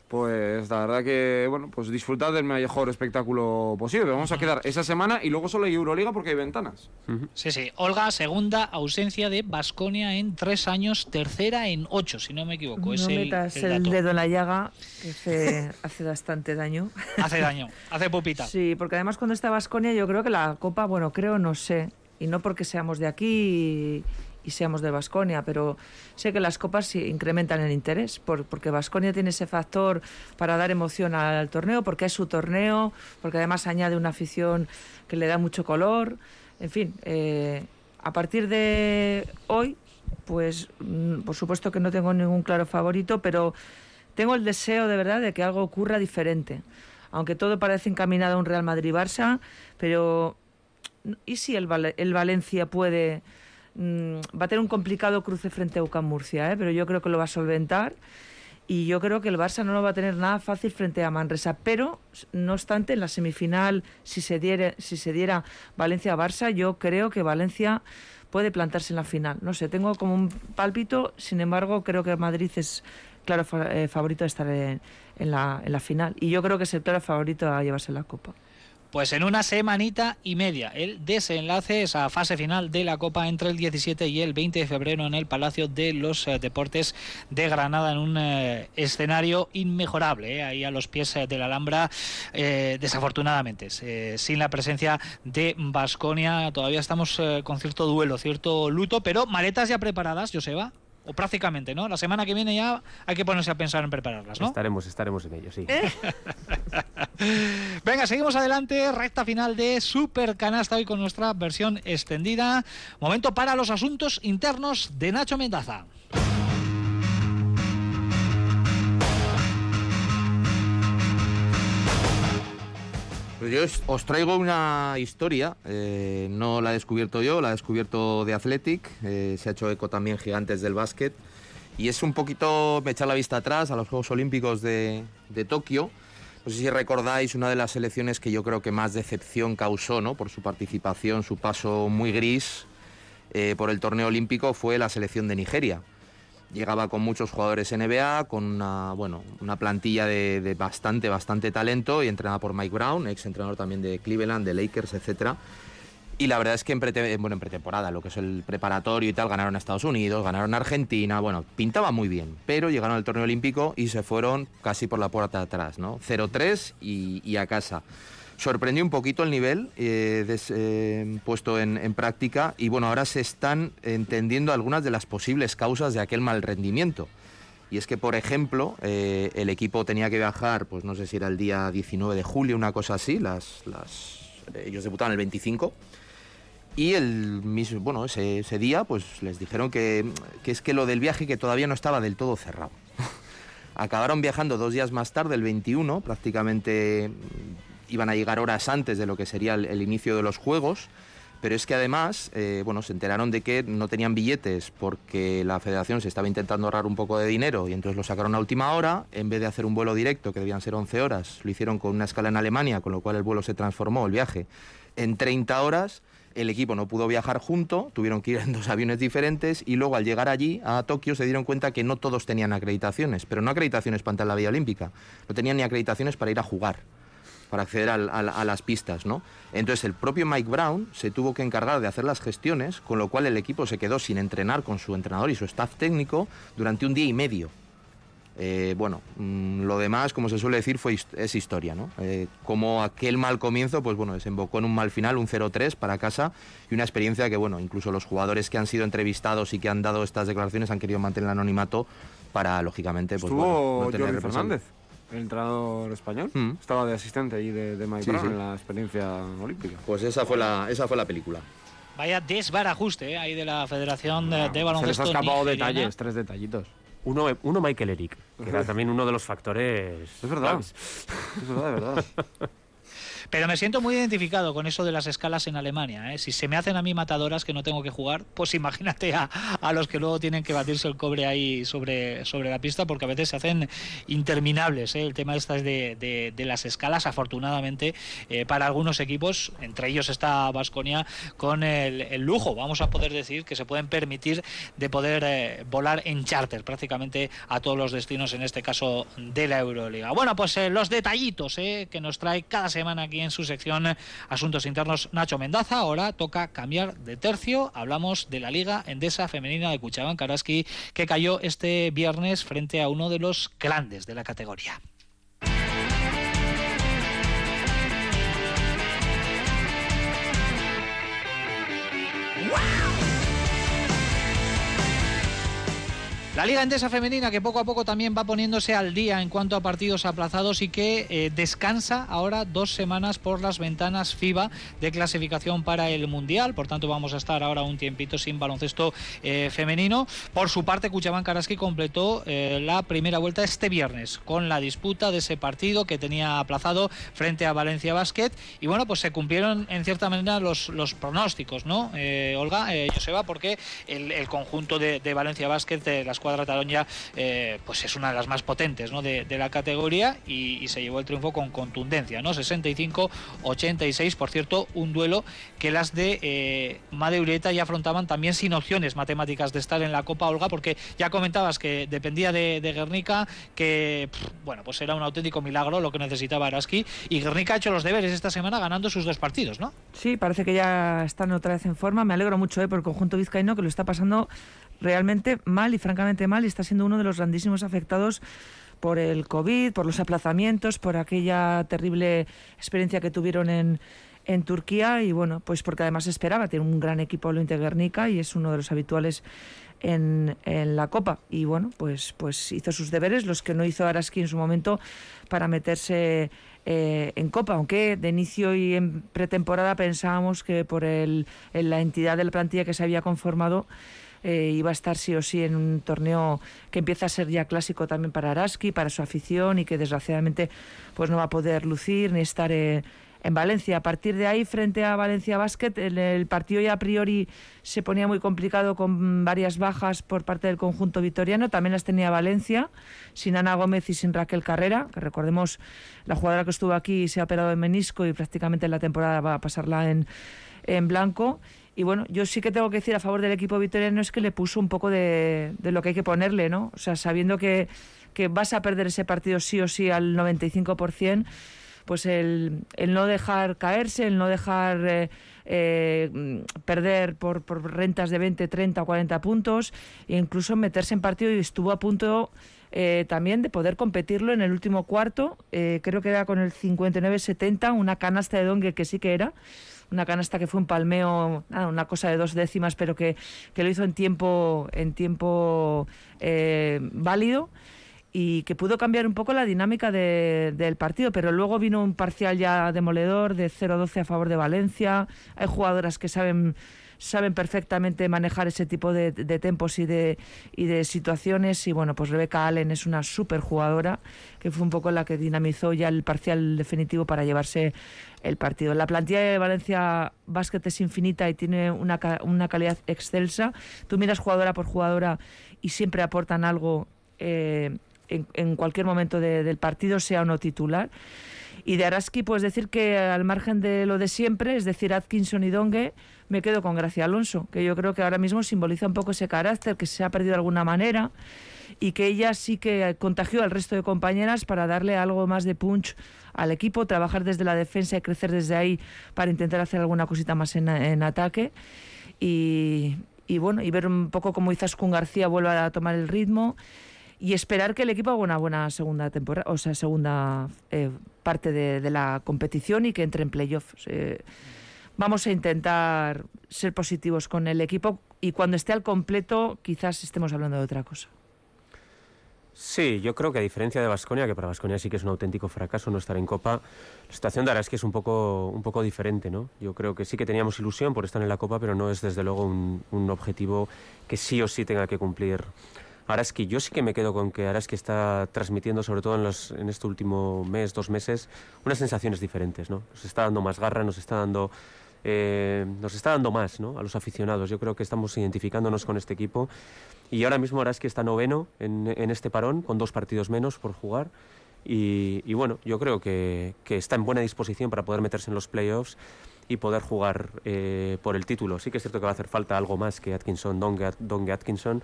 pues la verdad que, bueno, pues disfrutad del mejor espectáculo posible. Vamos a quedar esa semana y luego solo hay Euroliga porque hay ventanas. Sí, sí. Olga, segunda ausencia de Basconia en tres años, tercera en ocho, si no me equivoco. No metas el, dedo en la llaga, que hace, bastante daño. Hace daño, hace pupita. Sí, porque además cuando está Basconia yo creo que la Copa, bueno, creo, no sé, y no porque seamos de aquí y seamos de Basconia, pero sé que las copas sí incrementan el interés, porque Basconia tiene ese factor para dar emoción al torneo, porque es su torneo, porque además añade una afición que le da mucho color. En fin, eh, a partir de hoy, pues mm, por supuesto que no tengo ningún claro favorito, pero tengo el deseo de verdad de que algo ocurra diferente. Aunque todo parece encaminado a un Real Madrid-Barça, pero ¿y si el, el Valencia puede Mm, va a tener un complicado cruce frente a UCAM Murcia, ¿eh? pero yo creo que lo va a solventar. Y yo creo que el Barça no lo va a tener nada fácil frente a Manresa. Pero, no obstante, en la semifinal, si se, diera, si se diera Valencia-Barça, yo creo que Valencia puede plantarse en la final. No sé, tengo como un pálpito, sin embargo, creo que Madrid es claro eh, favorito de estar en, la, en la final. Y yo creo que es el claro favorito a llevarse la Copa. Pues en una semanita y media, el desenlace, esa fase final de la Copa entre el 17 y el 20 de febrero en el Palacio de los eh, Deportes de Granada, en un eh, escenario inmejorable, eh, ahí a los pies de la Alhambra, desafortunadamente, sin la presencia de Basconia. Todavía estamos con cierto duelo, cierto luto, pero maletas ya preparadas, Joseba o prácticamente, ¿no? La semana que viene ya hay que ponerse a pensar en prepararlas, ¿no? Estaremos, estaremos en ello, sí. ¿Eh? Venga, seguimos adelante, recta final de Super Canasta hoy con nuestra versión extendida. Momento para los asuntos internos de Nacho Mendaza. Pues yo os traigo una historia, eh, no la he descubierto yo, la he descubierto de Athletic, eh, se ha hecho eco también Gigantes del Básquet, y es un poquito, me echar la vista atrás a los Juegos Olímpicos de, Tokio. No sé si recordáis una de las selecciones que yo creo que más decepción causó ¿no? por su participación, su paso muy gris eh, por el torneo olímpico, fue la selección de Nigeria llegaba con muchos jugadores NBA, con una, bueno, una plantilla de, bastante, bastante talento y entrenada por Mike Brown, ex entrenador también de Cleveland, de Lakers, etc. Y la verdad es que en, bueno, en pretemporada, lo que es el preparatorio y tal, ganaron a Estados Unidos, ganaron a Argentina, bueno, pintaba muy bien, pero llegaron al torneo olímpico y se fueron casi por la puerta de atrás, ¿no? 0-3 y, y a casa sorprendió un poquito el nivel eh, eh, puesto en, práctica y bueno, ahora se están entendiendo algunas de las posibles causas de aquel mal rendimiento. Y es que, por ejemplo, eh, el equipo tenía que viajar, pues no sé si era el día 19 de julio, una cosa así, las, ellos debutaban el 25. Y el mismo, bueno, ese, día, pues les dijeron que, que es que lo del viaje que todavía no estaba del todo cerrado. Acabaron viajando dos días más tarde, el 21, prácticamente iban a llegar horas antes de lo que sería el, inicio de los Juegos, pero es que además, eh, bueno, se enteraron de que no tenían billetes porque la federación se estaba intentando ahorrar un poco de dinero y entonces lo sacaron a última hora, en vez de hacer un vuelo directo, que debían ser 11 horas, lo hicieron con una escala en Alemania, con lo cual el vuelo se transformó, el viaje, en 30 horas. El equipo no pudo viajar junto, tuvieron que ir en dos aviones diferentes y luego al llegar allí, a Tokio, se dieron cuenta que no todos tenían acreditaciones, pero no acreditaciones para entrar a la Vía Olímpica, no tenían ni acreditaciones para ir a jugar para acceder a, las pistas, ¿no? Entonces el propio Mike Brown se tuvo que encargar de hacer las gestiones, con lo cual el equipo se quedó sin entrenar con su entrenador y su staff técnico durante un día y medio. Eh, bueno, mm, lo demás, como se suele decir, fue, es historia, ¿no? Eh, como aquel mal comienzo, pues bueno, desembocó en un mal final, un 0-3 para casa y una experiencia que, bueno, incluso los jugadores que han sido entrevistados y que han dado estas declaraciones han querido mantener el anonimato para, lógicamente, pues Estuvo bueno, Fernández el entrenador español. Mm. Estaba de asistente ahí de, de Mike Brown en la experiencia olímpica. Pues esa fue la, esa fue la película. Vaya desbarajuste ¿eh? ahí de la Federación de, de Baloncesto. Se les ha escapado detalles, tres detallitos. Uno, uno Michael Eric, que era también uno de los factores. Es verdad. Es verdad, es verdad. Pero me siento muy identificado con eso de las escalas en Alemania. ¿eh? Si se me hacen a mí matadoras que no tengo que jugar, pues imagínate a, los que luego tienen que batirse el cobre ahí sobre, sobre la pista, porque a veces se hacen interminables. ¿eh? El tema de estas de, las escalas, afortunadamente, eh, para algunos equipos, entre ellos está Vasconia, con el, lujo, vamos a poder decir, que se pueden permitir de poder volar en charter prácticamente a todos los destinos, en este caso de la Euroliga. Bueno, pues los detallitos que nos trae cada semana aquí en su sección Asuntos Internos Nacho Mendaza. Ahora toca cambiar de tercio. Hablamos de la Liga Endesa Femenina de Cuchabán Karaski que cayó este viernes frente a uno de los grandes de la categoría. La Liga Endesa Femenina que poco a poco también va poniéndose al día en cuanto a partidos aplazados y que eh, descansa ahora dos semanas por las ventanas FIBA de clasificación para el Mundial. Por tanto, vamos a estar ahora un tiempito sin baloncesto eh, femenino. Por su parte, Cuchabán Karaski completó eh, la primera vuelta este viernes con la disputa de ese partido que tenía aplazado frente a Valencia Basket. Y bueno, pues se cumplieron en cierta manera los, pronósticos, ¿no? Olga, Joseba, porque el, conjunto de, de Valencia Basket, de las escuadra taronja eh, pues es una de las más potentes ¿no? de, la categoría y, se llevó el triunfo con contundencia, ¿no? 65-86, por cierto, un duelo que las de eh, Madeureta ya afrontaban también sin opciones matemáticas de estar en la Copa Olga, porque ya comentabas que dependía de, Guernica, que bueno, pues era un auténtico milagro lo que necesitaba Araski, y Guernica ha hecho los deberes esta semana ganando sus dos partidos, ¿no? Sí, parece que ya están otra vez en forma, me alegro mucho ¿eh? por el conjunto vizcaíno que lo está pasando realmente mal y francamente mal y está siendo uno de los grandísimos afectados por el COVID, por los aplazamientos, por aquella terrible experiencia que tuvieron en, en Turquía y bueno, pues porque además esperaba, tiene un gran equipo lo Guernica y es uno de los habituales en, en, la Copa. Y bueno, pues, pues hizo sus deberes, los que no hizo Araski en su momento para meterse eh, en Copa, aunque de inicio y en pretemporada pensábamos que por el, en la entidad de la plantilla que se había conformado eh, iba a estar sí o sí en un torneo que empieza a ser ya clásico también para Araski, para su afición y que desgraciadamente pues no va a poder lucir ni estar en Valencia. A partir de ahí, frente a Valencia Basket, el, partido ya a priori se ponía muy complicado con varias bajas por parte del conjunto vitoriano. También las tenía Valencia, sin Ana Gómez y sin Raquel Carrera, que recordemos la jugadora que estuvo aquí se ha operado en menisco y prácticamente en la temporada va a pasarla en, en blanco. Y bueno, yo sí que tengo que decir a favor del equipo vitoriano es que le puso un poco de, lo que hay que ponerle, ¿no? O sea, sabiendo que, vas a perder ese partido sí o sí al 95%, pues el, no dejar caerse, el no dejar eh, eh, perder por, rentas de 20, 30 o 40 puntos, e incluso meterse en partido y estuvo a punto eh, también de poder competirlo en el último cuarto, creo que era con el 59-70, una canasta de Dongue que sí que era una canasta que fue un palmeo, una cosa de dos décimas, pero que, lo hizo en tiempo, en tiempo eh, válido y que pudo cambiar un poco la dinámica del partido, pero luego vino un parcial ya demoledor de 0-12 a favor de Valencia. Hay jugadoras que saben saben perfectamente manejar ese tipo de, de tempos y de, y de situaciones. Y bueno, pues Rebeca Allen es una súper jugadora que fue un poco la que dinamizó ya el parcial definitivo para llevarse el partido. La plantilla de Valencia Basket es infinita y tiene una, una calidad excelsa. Tú miras jugadora por jugadora y siempre aportan algo eh, en, en, cualquier momento del partido, sea o no titular. Y de Araski, pues decir que al margen de lo de siempre, es decir, Atkinson y Dongue, me quedo con Gracia Alonso, que yo creo que ahora mismo simboliza un poco ese carácter que se ha perdido de alguna manera y que ella sí que contagió al resto de compañeras para darle algo más de punch al equipo, trabajar desde la defensa y crecer desde ahí para intentar hacer alguna cosita más en, ataque. Y, bueno, y ver un poco cómo Izaskun García vuelva a tomar el ritmo y esperar que el equipo haga una buena segunda temporada, o sea, segunda eh, parte de, la competición y que entre en playoffs. Eh, vamos a intentar ser positivos con el equipo y cuando esté al completo quizás estemos hablando de otra cosa. Sí, yo creo que a diferencia de Vasconia, que para Vasconia sí que es un auténtico fracaso no estar en Copa, la situación de Araski es un poco, un poco diferente, ¿no? Yo creo que sí que teníamos ilusión por estar en la Copa, pero no es desde luego un, un objetivo que sí o sí tenga que cumplir Araski. Yo sí que me quedo con que Araski está transmitiendo, sobre todo en, los, en este último mes, dos meses, unas sensaciones diferentes, ¿no? Nos está dando más garra, nos está dando eh, nos está dando más ¿no? a los aficionados. Yo creo que estamos identificándonos con este equipo y ahora mismo Araski está noveno en, en este parón, con dos partidos menos por jugar. Y, bueno, yo creo que, que, está en buena disposición para poder meterse en los playoffs y poder jugar eh, por el título. Sí que es cierto que va a hacer falta algo más que Atkinson, Donge, Atkinson,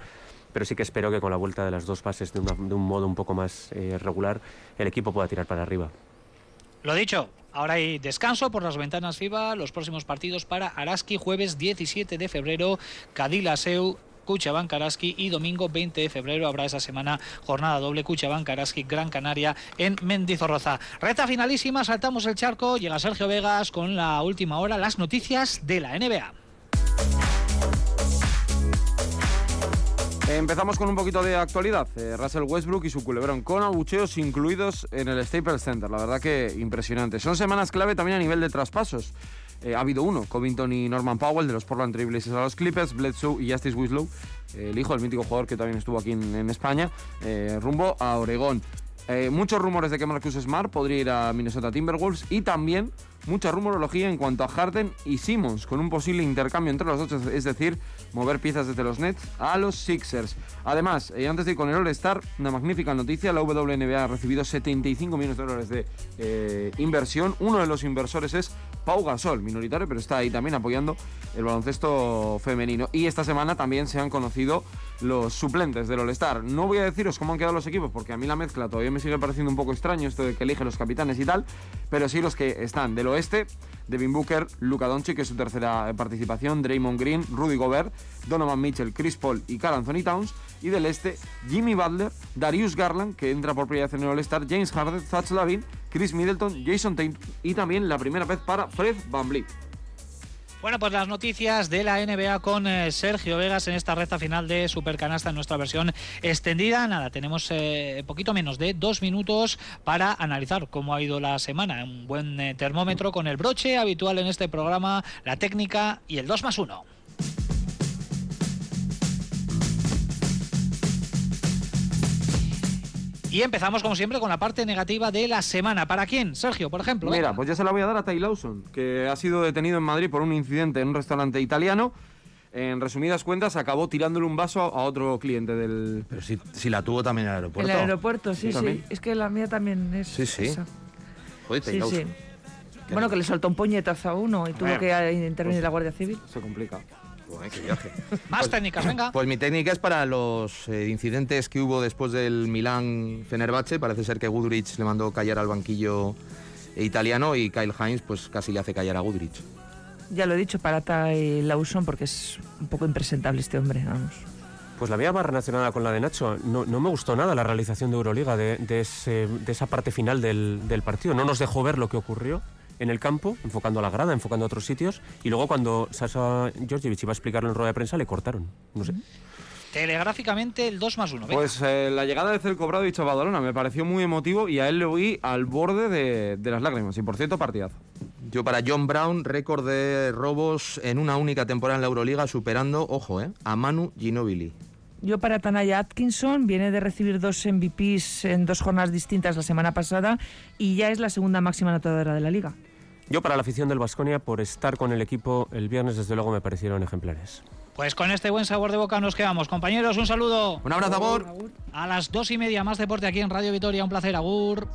pero sí que espero que con la vuelta de las dos fases de, un modo un poco más eh, regular, el equipo pueda tirar para arriba. Lo dicho, ahora hay descanso por las ventanas FIBA. Los próximos partidos para Araski, jueves 17 de febrero, Cadilaseu. Cuchabank Araski y domingo 20 de febrero habrá esa semana jornada doble Cuchabank Araski Gran Canaria en Mendizorroza. Reta finalísima, saltamos el charco, llega Sergio Vegas con la última hora, las noticias de la NBA. Empezamos con un poquito de actualidad. Eh, Russell Westbrook y su culebrón con abucheos incluidos en el Staples Center. La verdad que impresionante. Son semanas clave también a nivel de traspasos. Eh, ha habido uno, Covington y Norman Powell de los Portland Trailblazers a los Clippers, Bledsoe y Justice Winslow, el hijo del mítico jugador que también estuvo aquí en, España, eh, rumbo a Oregón. Eh, muchos rumores de que Marcus Smart podría ir a Minnesota Timberwolves y también mucha rumorología en cuanto a Harden y Simmons, con un posible intercambio entre los dos, es decir, mover piezas desde los Nets a los Sixers. Además, eh, antes de ir con el All-Star, una magnífica noticia, la WNBA ha recibido 75 millones de dólares de eh, inversión. Uno de los inversores es Pau Gasol, minoritario, pero está ahí también apoyando el baloncesto femenino. Y esta semana también se han conocido los suplentes del All-Star. No voy a deciros cómo han quedado los equipos, porque a mí la mezcla todavía me sigue pareciendo un poco extraño, esto de que elige los capitanes y tal, pero sí los que están del oeste, Devin Booker, Luka Doncic, que es su tercera participación, Draymond Green, Rudy Gobert, Donovan Mitchell, Chris Paul y Carl Anthony Towns, y del este, Jimmy Butler, Darius Garland, que entra por primera vez en el All-Star, James Harden, Zach Lavin, Chris Middleton, Jason Tate y también la primera vez para Fred VanVleet. Bueno, pues las noticias de la NBA con eh, Sergio Vegas en esta recta final de Supercanasta en nuestra versión extendida. Nada, tenemos eh, poquito menos de dos minutos para analizar cómo ha ido la semana. Un buen eh, termómetro con el broche habitual en este programa, la técnica y el 2 más 1. Y empezamos, como siempre, con la parte negativa de la semana. ¿Para quién? Sergio, por ejemplo. Mira, venga. pues ya se la voy a dar a Ty Lawson, que ha sido detenido en Madrid por un incidente en un restaurante italiano. En resumidas cuentas, acabó tirándole un vaso a otro cliente del... Pero si, si la tuvo también en el En aeropuerto. el aeropuerto, sí, sí. Es que la mía también es. Sí, sí. esa. Joder, Sí, Taylor sí. Qué Bueno, que le soltó un puñetazo a uno y tuvo que intervenir pues- la Guardia Civil. Se complica. Joder, qué viaje. Más técnicas, venga. Pues mi técnica es para los eh, incidentes que hubo después del Milán Fenerbahce. Parece ser que Gudrich le mandó callar al banquillo italiano y Kyle Hines pues casi le hace callar a Gudrich. Ya lo he dicho, para Ty Lawson porque es un poco impresentable este hombre, vamos. Pues la mía va relacionada con la de Nacho. No, no me gustó nada la realización de Euroliga, de, de ese- de esa parte final del, del partido. No nos dejó ver lo que ocurrió en el campo, enfocando a la grada, enfocando a otros sitios. Y luego cuando Sasa Georgievich iba a explicarlo en rueda de prensa, le cortaron. No sé. Telegráficamente el 2 más 1. Pues eh, la llegada de Celco Brado y Badalona me pareció muy emotivo y a él le oí al borde de, de las lágrimas. Y por cierto, partidazo. Yo para John Brown, récord de robos en una única temporada en la Euroliga, superando, ojo, eh, a Manu Ginobili. Yo para Tanaya Atkinson viene de recibir dos MVPs en dos jornadas distintas la semana pasada y ya es la segunda máxima anotadora de la liga. Yo para la afición del Vasconia, por estar con el equipo el viernes, desde luego me parecieron ejemplares. Pues con este buen sabor de boca nos quedamos. Compañeros, un saludo. Un abrazo, amor. A las dos y media más deporte aquí en Radio Vitoria. Un placer, Agur.